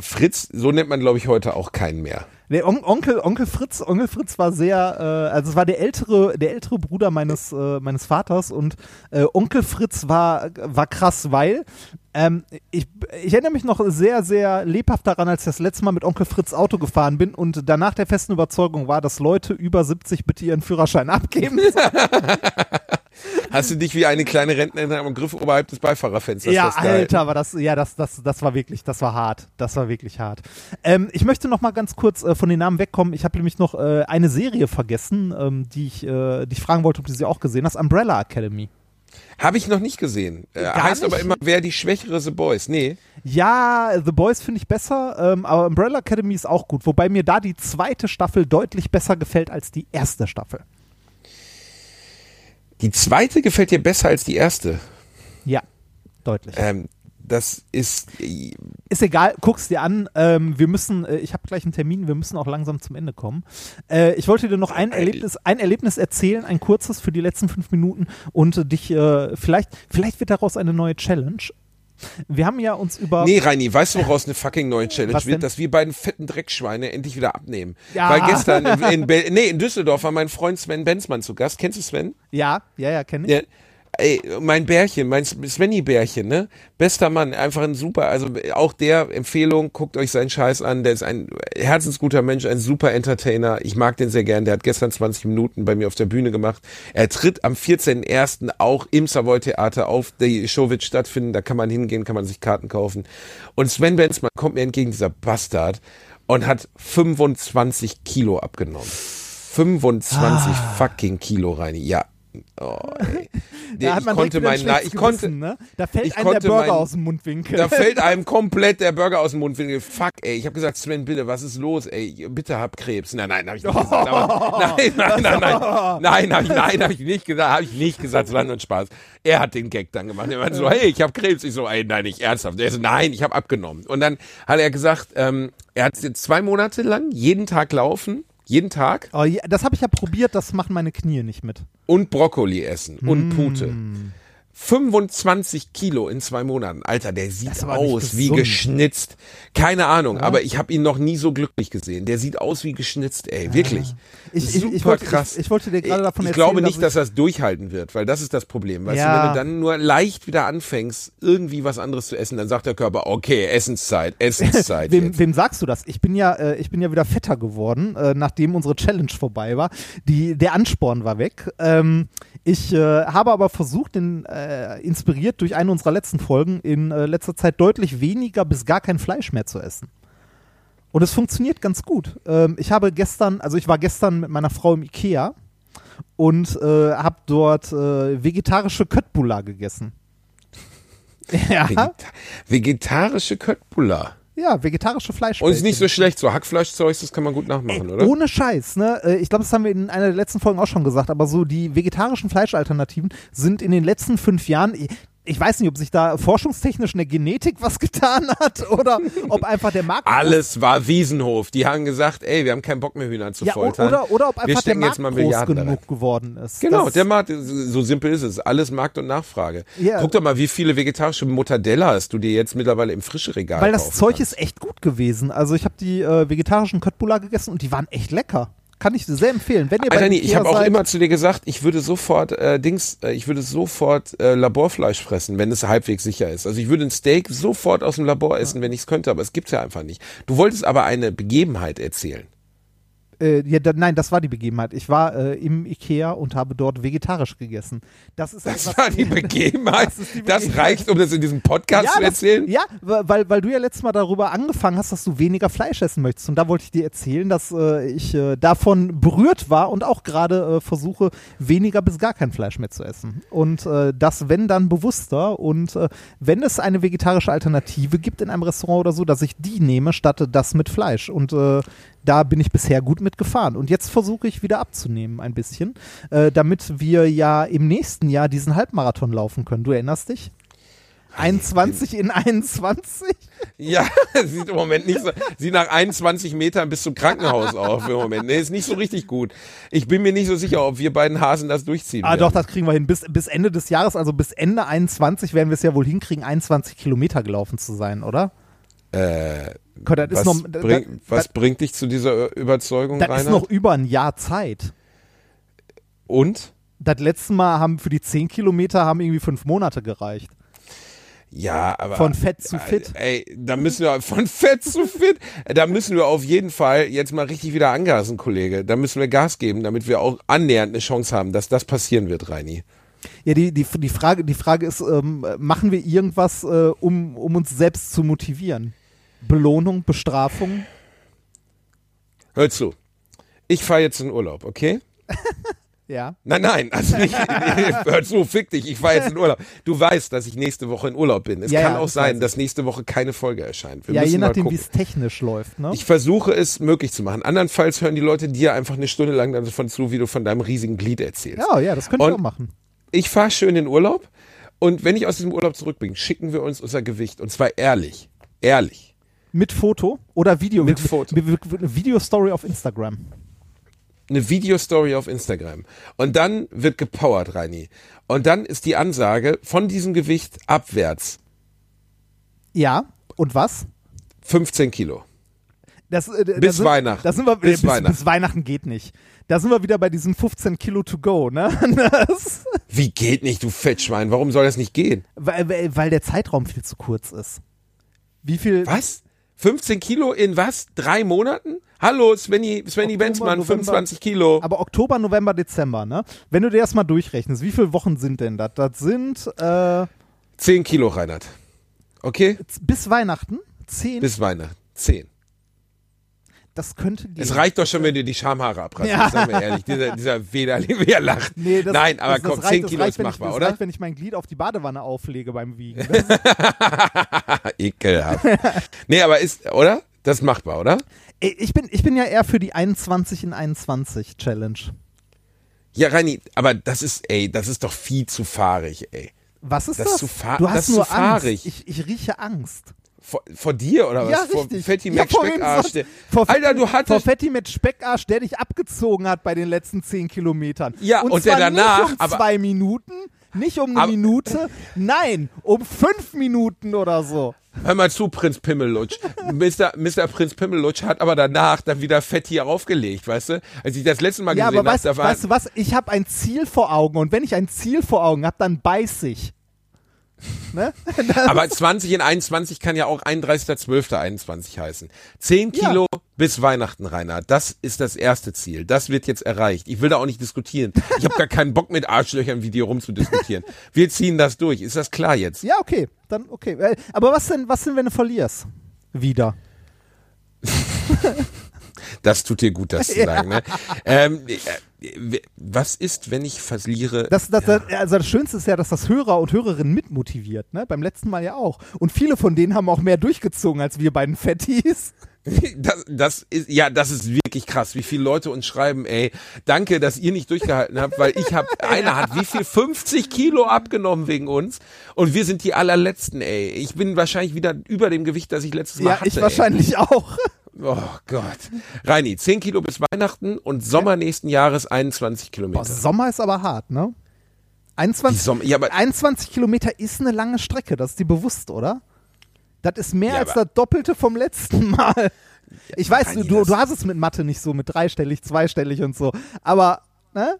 Fritz, so nennt man glaube ich heute auch keinen mehr. Der On Onkel, Onkel Fritz, Onkel Fritz war sehr, äh, also es war der ältere, der ältere Bruder meines, äh, meines Vaters und äh, Onkel Fritz war, war krass, weil ähm, ich, ich erinnere mich noch sehr, sehr lebhaft daran, als ich das letzte Mal mit Onkel Fritz Auto gefahren bin und danach der festen Überzeugung war, dass Leute über 70 bitte ihren Führerschein abgeben. *laughs* Hast du dich wie eine kleine Rentnerin am Griff oberhalb des Beifahrerfensters Ja? Alter, war das, ja, das, das, das war wirklich, das war hart. Das war wirklich hart. Ähm, ich möchte noch mal ganz kurz äh, von den Namen wegkommen. Ich habe nämlich noch äh, eine Serie vergessen, ähm, die ich, äh, die ich fragen wollte, ob du sie auch gesehen hast. Umbrella Academy. Habe ich noch nicht gesehen. Äh, heißt nicht? aber immer, wer die schwächere The Boys. Nee. Ja, The Boys finde ich besser, ähm, aber Umbrella Academy ist auch gut. Wobei mir da die zweite Staffel deutlich besser gefällt als die erste Staffel. Die zweite gefällt dir besser als die erste. Ja, deutlich. Ähm, das ist. ist egal, guck's dir an. Ähm, wir müssen, äh, ich habe gleich einen Termin, wir müssen auch langsam zum Ende kommen. Äh, ich wollte dir noch ein Erlebnis, ein Erlebnis erzählen, ein kurzes für die letzten fünf Minuten und äh, dich äh, vielleicht, vielleicht wird daraus eine neue Challenge. Wir haben ja uns über Nee, Reini, weißt du, woraus eine fucking neue *laughs* Challenge wird? Dass wir beiden fetten Dreckschweine endlich wieder abnehmen. Ja. Weil gestern in, in, nee, in Düsseldorf war mein Freund Sven Benzmann zu Gast. Kennst du Sven? ja, ja, ja, kenne ich. Ja, ey, mein Bärchen, mein Svenny-Bärchen, ne? Bester Mann, einfach ein super, also auch der Empfehlung, guckt euch seinen Scheiß an, der ist ein herzensguter Mensch, ein super Entertainer. Ich mag den sehr gern, der hat gestern 20 Minuten bei mir auf der Bühne gemacht. Er tritt am 14.01. auch im Savoy Theater auf, die Show wird stattfinden, da kann man hingehen, kann man sich Karten kaufen. Und Sven Benzmann kommt mir entgegen, dieser Bastard, und hat 25 Kilo abgenommen. 25 Ah. fucking Kilo, Reini, ja. Oh. *laughs* Da ich man konnte direkt wieder ein mein, schlechtes ich konnte, Gewissen, ne? Da fällt ich einem der Burger mein- aus dem Mundwinkel. da fällt *laughs* einem komplett der Burger aus dem Mundwinkel. Fuck, ey. Ich habe gesagt, Sven, bitte, was ist los, ey? Bitte hab Krebs. Nein, nein, habe ich nicht gesagt. Aber, *laughs* nein, nein, nein, nein. Nein, habe ich, nein, hab ich nicht gesagt. Habe ich nicht gesagt. Nur ein Spaß. Er hat den Gag dann gemacht. Er meinte so, hey, ich habe Krebs. Ich so, ey, nein, nicht ernsthaft. Er so, nein, ich habe abgenommen. Und dann hat er gesagt, ähm, er hat jetzt zwei Monate lang jeden Tag laufen. Jeden Tag oh, ja, das habe ich ja probiert, das machen meine Knie nicht mit. und Brokkoli essen und Mm. Pute. 25 Kilo in zwei Monaten. Alter, der sieht Das aus wie geschnitzt. Keine Ahnung, aber ich habe ihn noch nie so glücklich gesehen. Der sieht aus wie geschnitzt, ey. Wirklich. Ich- ich- Super ich wollte- krass. ich- ich wollte dir gerade davon Ich erzählen, glaube dass nicht, ich- dass er es durchhalten wird, weil das ist das Problem. Weißt Ja. du, wenn du dann nur leicht wieder anfängst, irgendwie was anderes zu essen, dann sagt der Körper, okay, Essenszeit, Essenszeit. *laughs* Wem, wem sagst du das? Ich bin ja, äh, ich bin ja wieder fetter geworden, äh, nachdem unsere Challenge vorbei war. Die, der Ansporn war weg. Ähm, ich äh, habe aber versucht, in, äh, inspiriert durch eine unserer letzten Folgen, in äh, letzter Zeit deutlich weniger bis gar kein Fleisch mehr zu essen. Und es funktioniert ganz gut. Ähm, ich habe gestern, also ich war gestern mit meiner Frau im Ikea und äh, habe dort äh, vegetarische Köttbullar gegessen. *laughs* Ja, Vegeta vegetarische Köttbullar. Ja, vegetarische Und Fleischbällchen. ist nicht so schlecht, so Hackfleischzeugs, das kann man gut nachmachen, Ey, oder? Ohne Scheiß, ne? Äh, Ich glaube, das haben wir in einer der letzten Folgen auch schon gesagt, aber so die vegetarischen Fleischalternativen sind in den letzten fünf Jahren, ich weiß nicht, ob sich da forschungstechnisch in der Genetik was getan hat *laughs* oder ob einfach der Markt. Alles war Wiesenhof. Die haben gesagt, ey, wir haben keinen Bock mehr Hühner zu ja, foltern. oder, oder ob einfach der Markt jetzt mal groß rein. genug geworden ist. Genau, Das- der Markt, so simpel ist es. Alles Markt und Nachfrage. Ja. Guck doch mal, wie viele vegetarische Mortadellas du dir jetzt mittlerweile im Frischeregal Weil das Zeug kannst. ist echt gut gewesen. Also ich habe die äh, vegetarischen Köttbullar gegessen und die waren echt lecker. Kann ich dir sehr empfehlen. Wenn ihr Alter, nee, ich habe auch immer zu dir gesagt, ich würde sofort äh, Dings, äh, ich würde sofort äh, Laborfleisch fressen, wenn es halbwegs sicher ist. Also ich würde ein Steak sofort aus dem Labor essen, wenn ich es könnte, aber es gibt's ja einfach nicht. Du wolltest aber eine Begebenheit erzählen. Äh, ja, da, nein, das war die Begebenheit. Ich war äh, im Ikea und habe dort vegetarisch gegessen. Das ist Das war die *laughs* Begebenheit. Das die Das Begebenheit. reicht, um das in diesem Podcast zu das- erzählen. Ja, weil, weil du ja letztes Mal darüber angefangen hast, dass du weniger Fleisch essen möchtest. Und da wollte ich dir erzählen, dass äh, ich äh, davon berührt war und auch gerade äh, versuche, weniger bis gar kein Fleisch mehr zu essen. Und äh, das, wenn dann bewusster. Und wenn es eine vegetarische Alternative gibt in einem Restaurant oder so, dass ich die nehme, statt das mit Fleisch. Und da bin ich bisher gut mitgefahren. Und jetzt versuche ich wieder abzunehmen ein bisschen, äh, damit wir ja im nächsten Jahr diesen Halbmarathon laufen können. Du erinnerst dich? 21 in 21? *laughs* Ja, sieht im Moment nicht so, sieht nach 21 Metern bis zum Krankenhaus auf im Moment. Nee, ist nicht so richtig gut. Ich bin mir nicht so sicher, ob wir beiden Hasen das durchziehen. Ah, werden. doch, das kriegen wir hin. Bis, bis Ende des Jahres, also bis Ende 21 werden wir es ja wohl hinkriegen, 21 Kilometer gelaufen zu sein, oder? Äh, das was, ist noch, das, bring, was das, bringt dich zu dieser Überzeugung, das ist Rainer? noch über ein Jahr Zeit. Und? Das letzte Mal haben für die 10 Kilometer haben irgendwie fünf Monate gereicht. Ja, aber. Von fett zu äh, fit. Ey, da müssen wir, von fett zu fit, da müssen wir auf jeden Fall jetzt mal richtig wieder angasen, Kollege. Da müssen wir Gas geben, damit wir auch annähernd eine Chance haben, dass das passieren wird, Reini. Ja, die, die, die, Frage, die Frage ist, ähm, machen wir irgendwas, äh, um, um uns selbst zu motivieren? Belohnung, Bestrafung? Hör zu. Ich fahre jetzt in Urlaub, okay? *laughs* Ja. Nein, nein, also nicht, *laughs* hör zu, fick dich, ich fahre jetzt in Urlaub. Du weißt, dass ich nächste Woche in Urlaub bin. Es Ja, kann ja, auch sein, dass nächste Woche keine Folge erscheint. Wir ja, je nachdem, wie es technisch läuft, ne? Ich versuche es möglich zu machen. Andernfalls hören die Leute dir einfach eine Stunde lang davon zu, wie du von deinem riesigen Glied erzählst. ja, ja, das könnt ihr Und- auch machen. Ich fahre schön in Urlaub und wenn ich aus diesem Urlaub zurück bin, schicken wir uns unser Gewicht. Und zwar ehrlich. Ehrlich. Mit Foto oder Video? Mit Foto. Eine Video-Story auf Instagram. Eine Videostory auf Instagram. Und dann wird gepowert, Reini. Und dann ist die Ansage von diesem Gewicht abwärts Ja, und was? 15 Kilo. Das, äh, da Bis sind, Weihnachten. Das sind wir, Bis bis, Weihnachten. bis Weihnachten geht nicht. Da sind wir wieder bei diesen 15 Kilo to go, ne? *laughs* Das, Wie geht nicht, du Fettschwein? Warum soll das nicht gehen? weil, weil weil der Zeitraum viel zu kurz ist. Wie viel? Was? 15 Kilo in was? Drei Monaten? Hallo, Svenny, Svenny Oktober, Benzmann, November. 25 Kilo. Aber Oktober, November, Dezember, ne? Wenn du dir das mal durchrechnest, wie viele Wochen sind denn das? Das sind äh, 10 Kilo, Reinhard. Okay? bis Weihnachten zehn. Bis Weihnachten. 10. das könnte gehen. Es reicht doch schon, wenn du die Schamhaare abreißt. Ja. Sagen wir ehrlich. Dieser, dieser Wederli, *laughs* wer lacht. Nee, das, Nein, aber das, das komm, reicht, 10 das Kilo reicht, ist wenn machbar, ich, das oder? reicht, wenn ich mein Glied auf die Badewanne auflege beim Wiegen. Das, *laughs* *laughs* Ekelhaft. nee, aber ist, oder? Das ist machbar, oder? Ey, ich, bin, ich bin ja eher für die 21 in 21 Challenge. Ja, Reini, aber das ist, ey, das ist doch viel zu fahrig, ey. Was ist Das das? ist zu du hast das ist nur zu fahrig. Angst. Ich, ich rieche Angst. Vor, vor dir oder was? Ja, vor. Fatty ja, vor Speckarsch. der- vor Alter, du Vor hattest, Fetti mit Speckarsch, der dich abgezogen hat bei den letzten 10 Kilometern. Ja, und, und der danach, nicht um aber- zwei Minuten, nicht um eine Aber- Minute, nein, um fünf Minuten oder so. hör mal zu, Prinz Pimmellutsch. Mr. Mr. Prinz Pimmellutsch hat aber danach dann wieder Fetti aufgelegt, weißt du? Als ich das letzte Mal Ja, gesehen aber habe, weißt, da war, weißt du was? Ich habe ein Ziel vor Augen und wenn ich ein Ziel vor Augen habe, dann beiß ich. *laughs* Ne? *laughs* aber 20 in 21 kann ja auch 31.12.21 heißen. 10 Ja. Kilo bis Weihnachten, Rainer. Das ist das erste Ziel. Das wird jetzt erreicht. Ich will da auch nicht diskutieren. Ich habe gar keinen Bock mit Arschlöchern wie dir rumzudiskutieren. Wir ziehen das durch. Ist das klar jetzt? Ja, okay, dann okay. Äh, Aber was denn, was denn, wenn du verlierst? Wieder. *laughs* Das tut dir gut, das zu Ja. sagen. Ne? Ähm, äh, was ist, wenn ich verliere? Das, das, das, also das Schönste ist ja, dass das Hörer und Hörerinnen mitmotiviert, ne? Beim letzten Mal ja auch. Und viele von denen haben auch mehr durchgezogen als wir beiden Fettis. *laughs* Das, das ist, ja, das ist wirklich krass, wie viele Leute uns schreiben, ey, danke, dass ihr nicht durchgehalten habt, weil ich habe, *laughs* einer hat wie viel, 50 Kilo abgenommen wegen uns und wir sind die allerletzten, ey. Ich bin wahrscheinlich wieder über dem Gewicht, das ich letztes Mal Ja, hatte. ich wahrscheinlich auch. Oh Gott. Reini, 10 Kilo bis Weihnachten und Sommer nächsten Jahres 21 Boah, Kilometer. Sommer ist aber hart, ne? Die 21, Sommer, ja, aber 21 Kilometer ist eine lange Strecke, das ist dir bewusst, oder? Das ist mehr Ja, als das Doppelte vom letzten Mal. Ich weiß, Reini, du, du hast es mit Mathe nicht so, mit dreistellig, zweistellig und so. Aber, ne?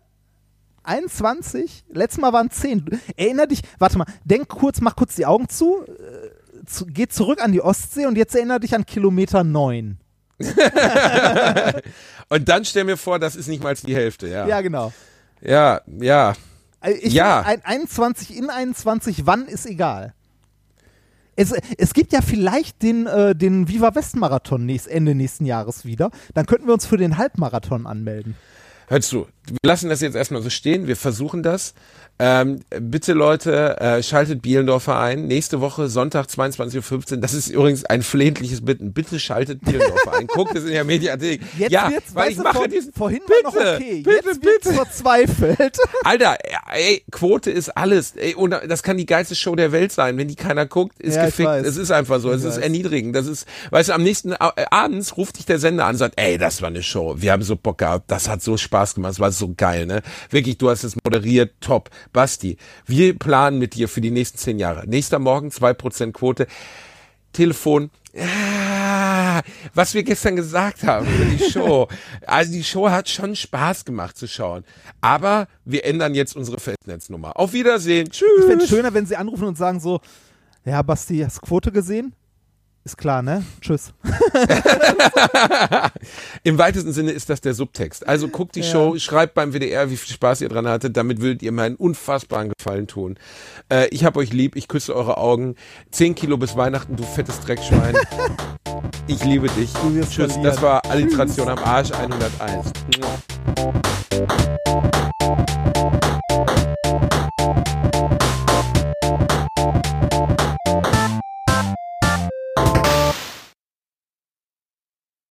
21? Letztes Mal waren 10. Erinner dich, warte mal, denk kurz, mach kurz die Augen zu, äh, zu geh zurück an die Ostsee und jetzt erinner dich an Kilometer 9. *laughs* und dann stell mir vor, das ist nicht mal die Hälfte, ja. Ja, genau. Ja, ja. Also Ich Ja. finde, ein 21 in 21, wann ist egal. Es, es gibt ja vielleicht den, äh, den Viva West Marathon nächst, Ende nächsten Jahres wieder. Dann könnten wir uns für den Halbmarathon anmelden. Hörst du, wir lassen das jetzt erstmal so stehen, wir versuchen das. Ähm, bitte Leute, äh, schaltet Bielendorfer ein. Nächste Woche, Sonntag, 22.15 Uhr. Das ist übrigens ein flehentliches Bitten. Bitte schaltet Bielendorfer ein. Guckt es in der Mediathek. *laughs* Jetzt ja, wird's, weil ich mache vor, diesen... vorhin bitte, war noch okay. bitte, Jetzt bitte. verzweifelt. *laughs* Alter, ey, Quote ist alles. Ey, und das kann die geilste Show der Welt sein. Wenn die keiner guckt, ist Ja, gefickt. Es ist einfach so. Es Ich ist weiß. erniedrigend. Das ist, weißt du, am nächsten äh, abends ruft dich der Sender an und sagt, ey, das war eine Show. Wir haben so Bock gehabt. Das hat so Spaß gemacht. Es war so geil, ne? Wirklich, du hast es moderiert. Top. Basti, wir planen mit dir für die nächsten zehn Jahre. Nächster Morgen, zwei Prozent Quote. Telefon. Ah, was wir gestern gesagt haben über die Show. *laughs* Also die Show hat schon Spaß gemacht zu schauen. Aber wir ändern jetzt unsere Festnetznummer. Auf Wiedersehen. Ich fände Tschüss. schöner, wenn sie anrufen und sagen so, ja, Basti, hast du Quote gesehen? Ist klar, ne? Tschüss. *laughs* Im weitesten Sinne ist das der Subtext. Also guckt die Show, schreibt beim WDR, wie viel Spaß ihr dran hattet. Damit würdet ihr mir einen unfassbaren Gefallen tun. Äh, ich hab euch lieb, ich küsse eure Augen. Zehn Kilo bis Weihnachten, du fettes Dreckschwein. *laughs* Ich liebe dich. Du wirst Tschüss. verlieren. Das war Alliteration am Arsch 101.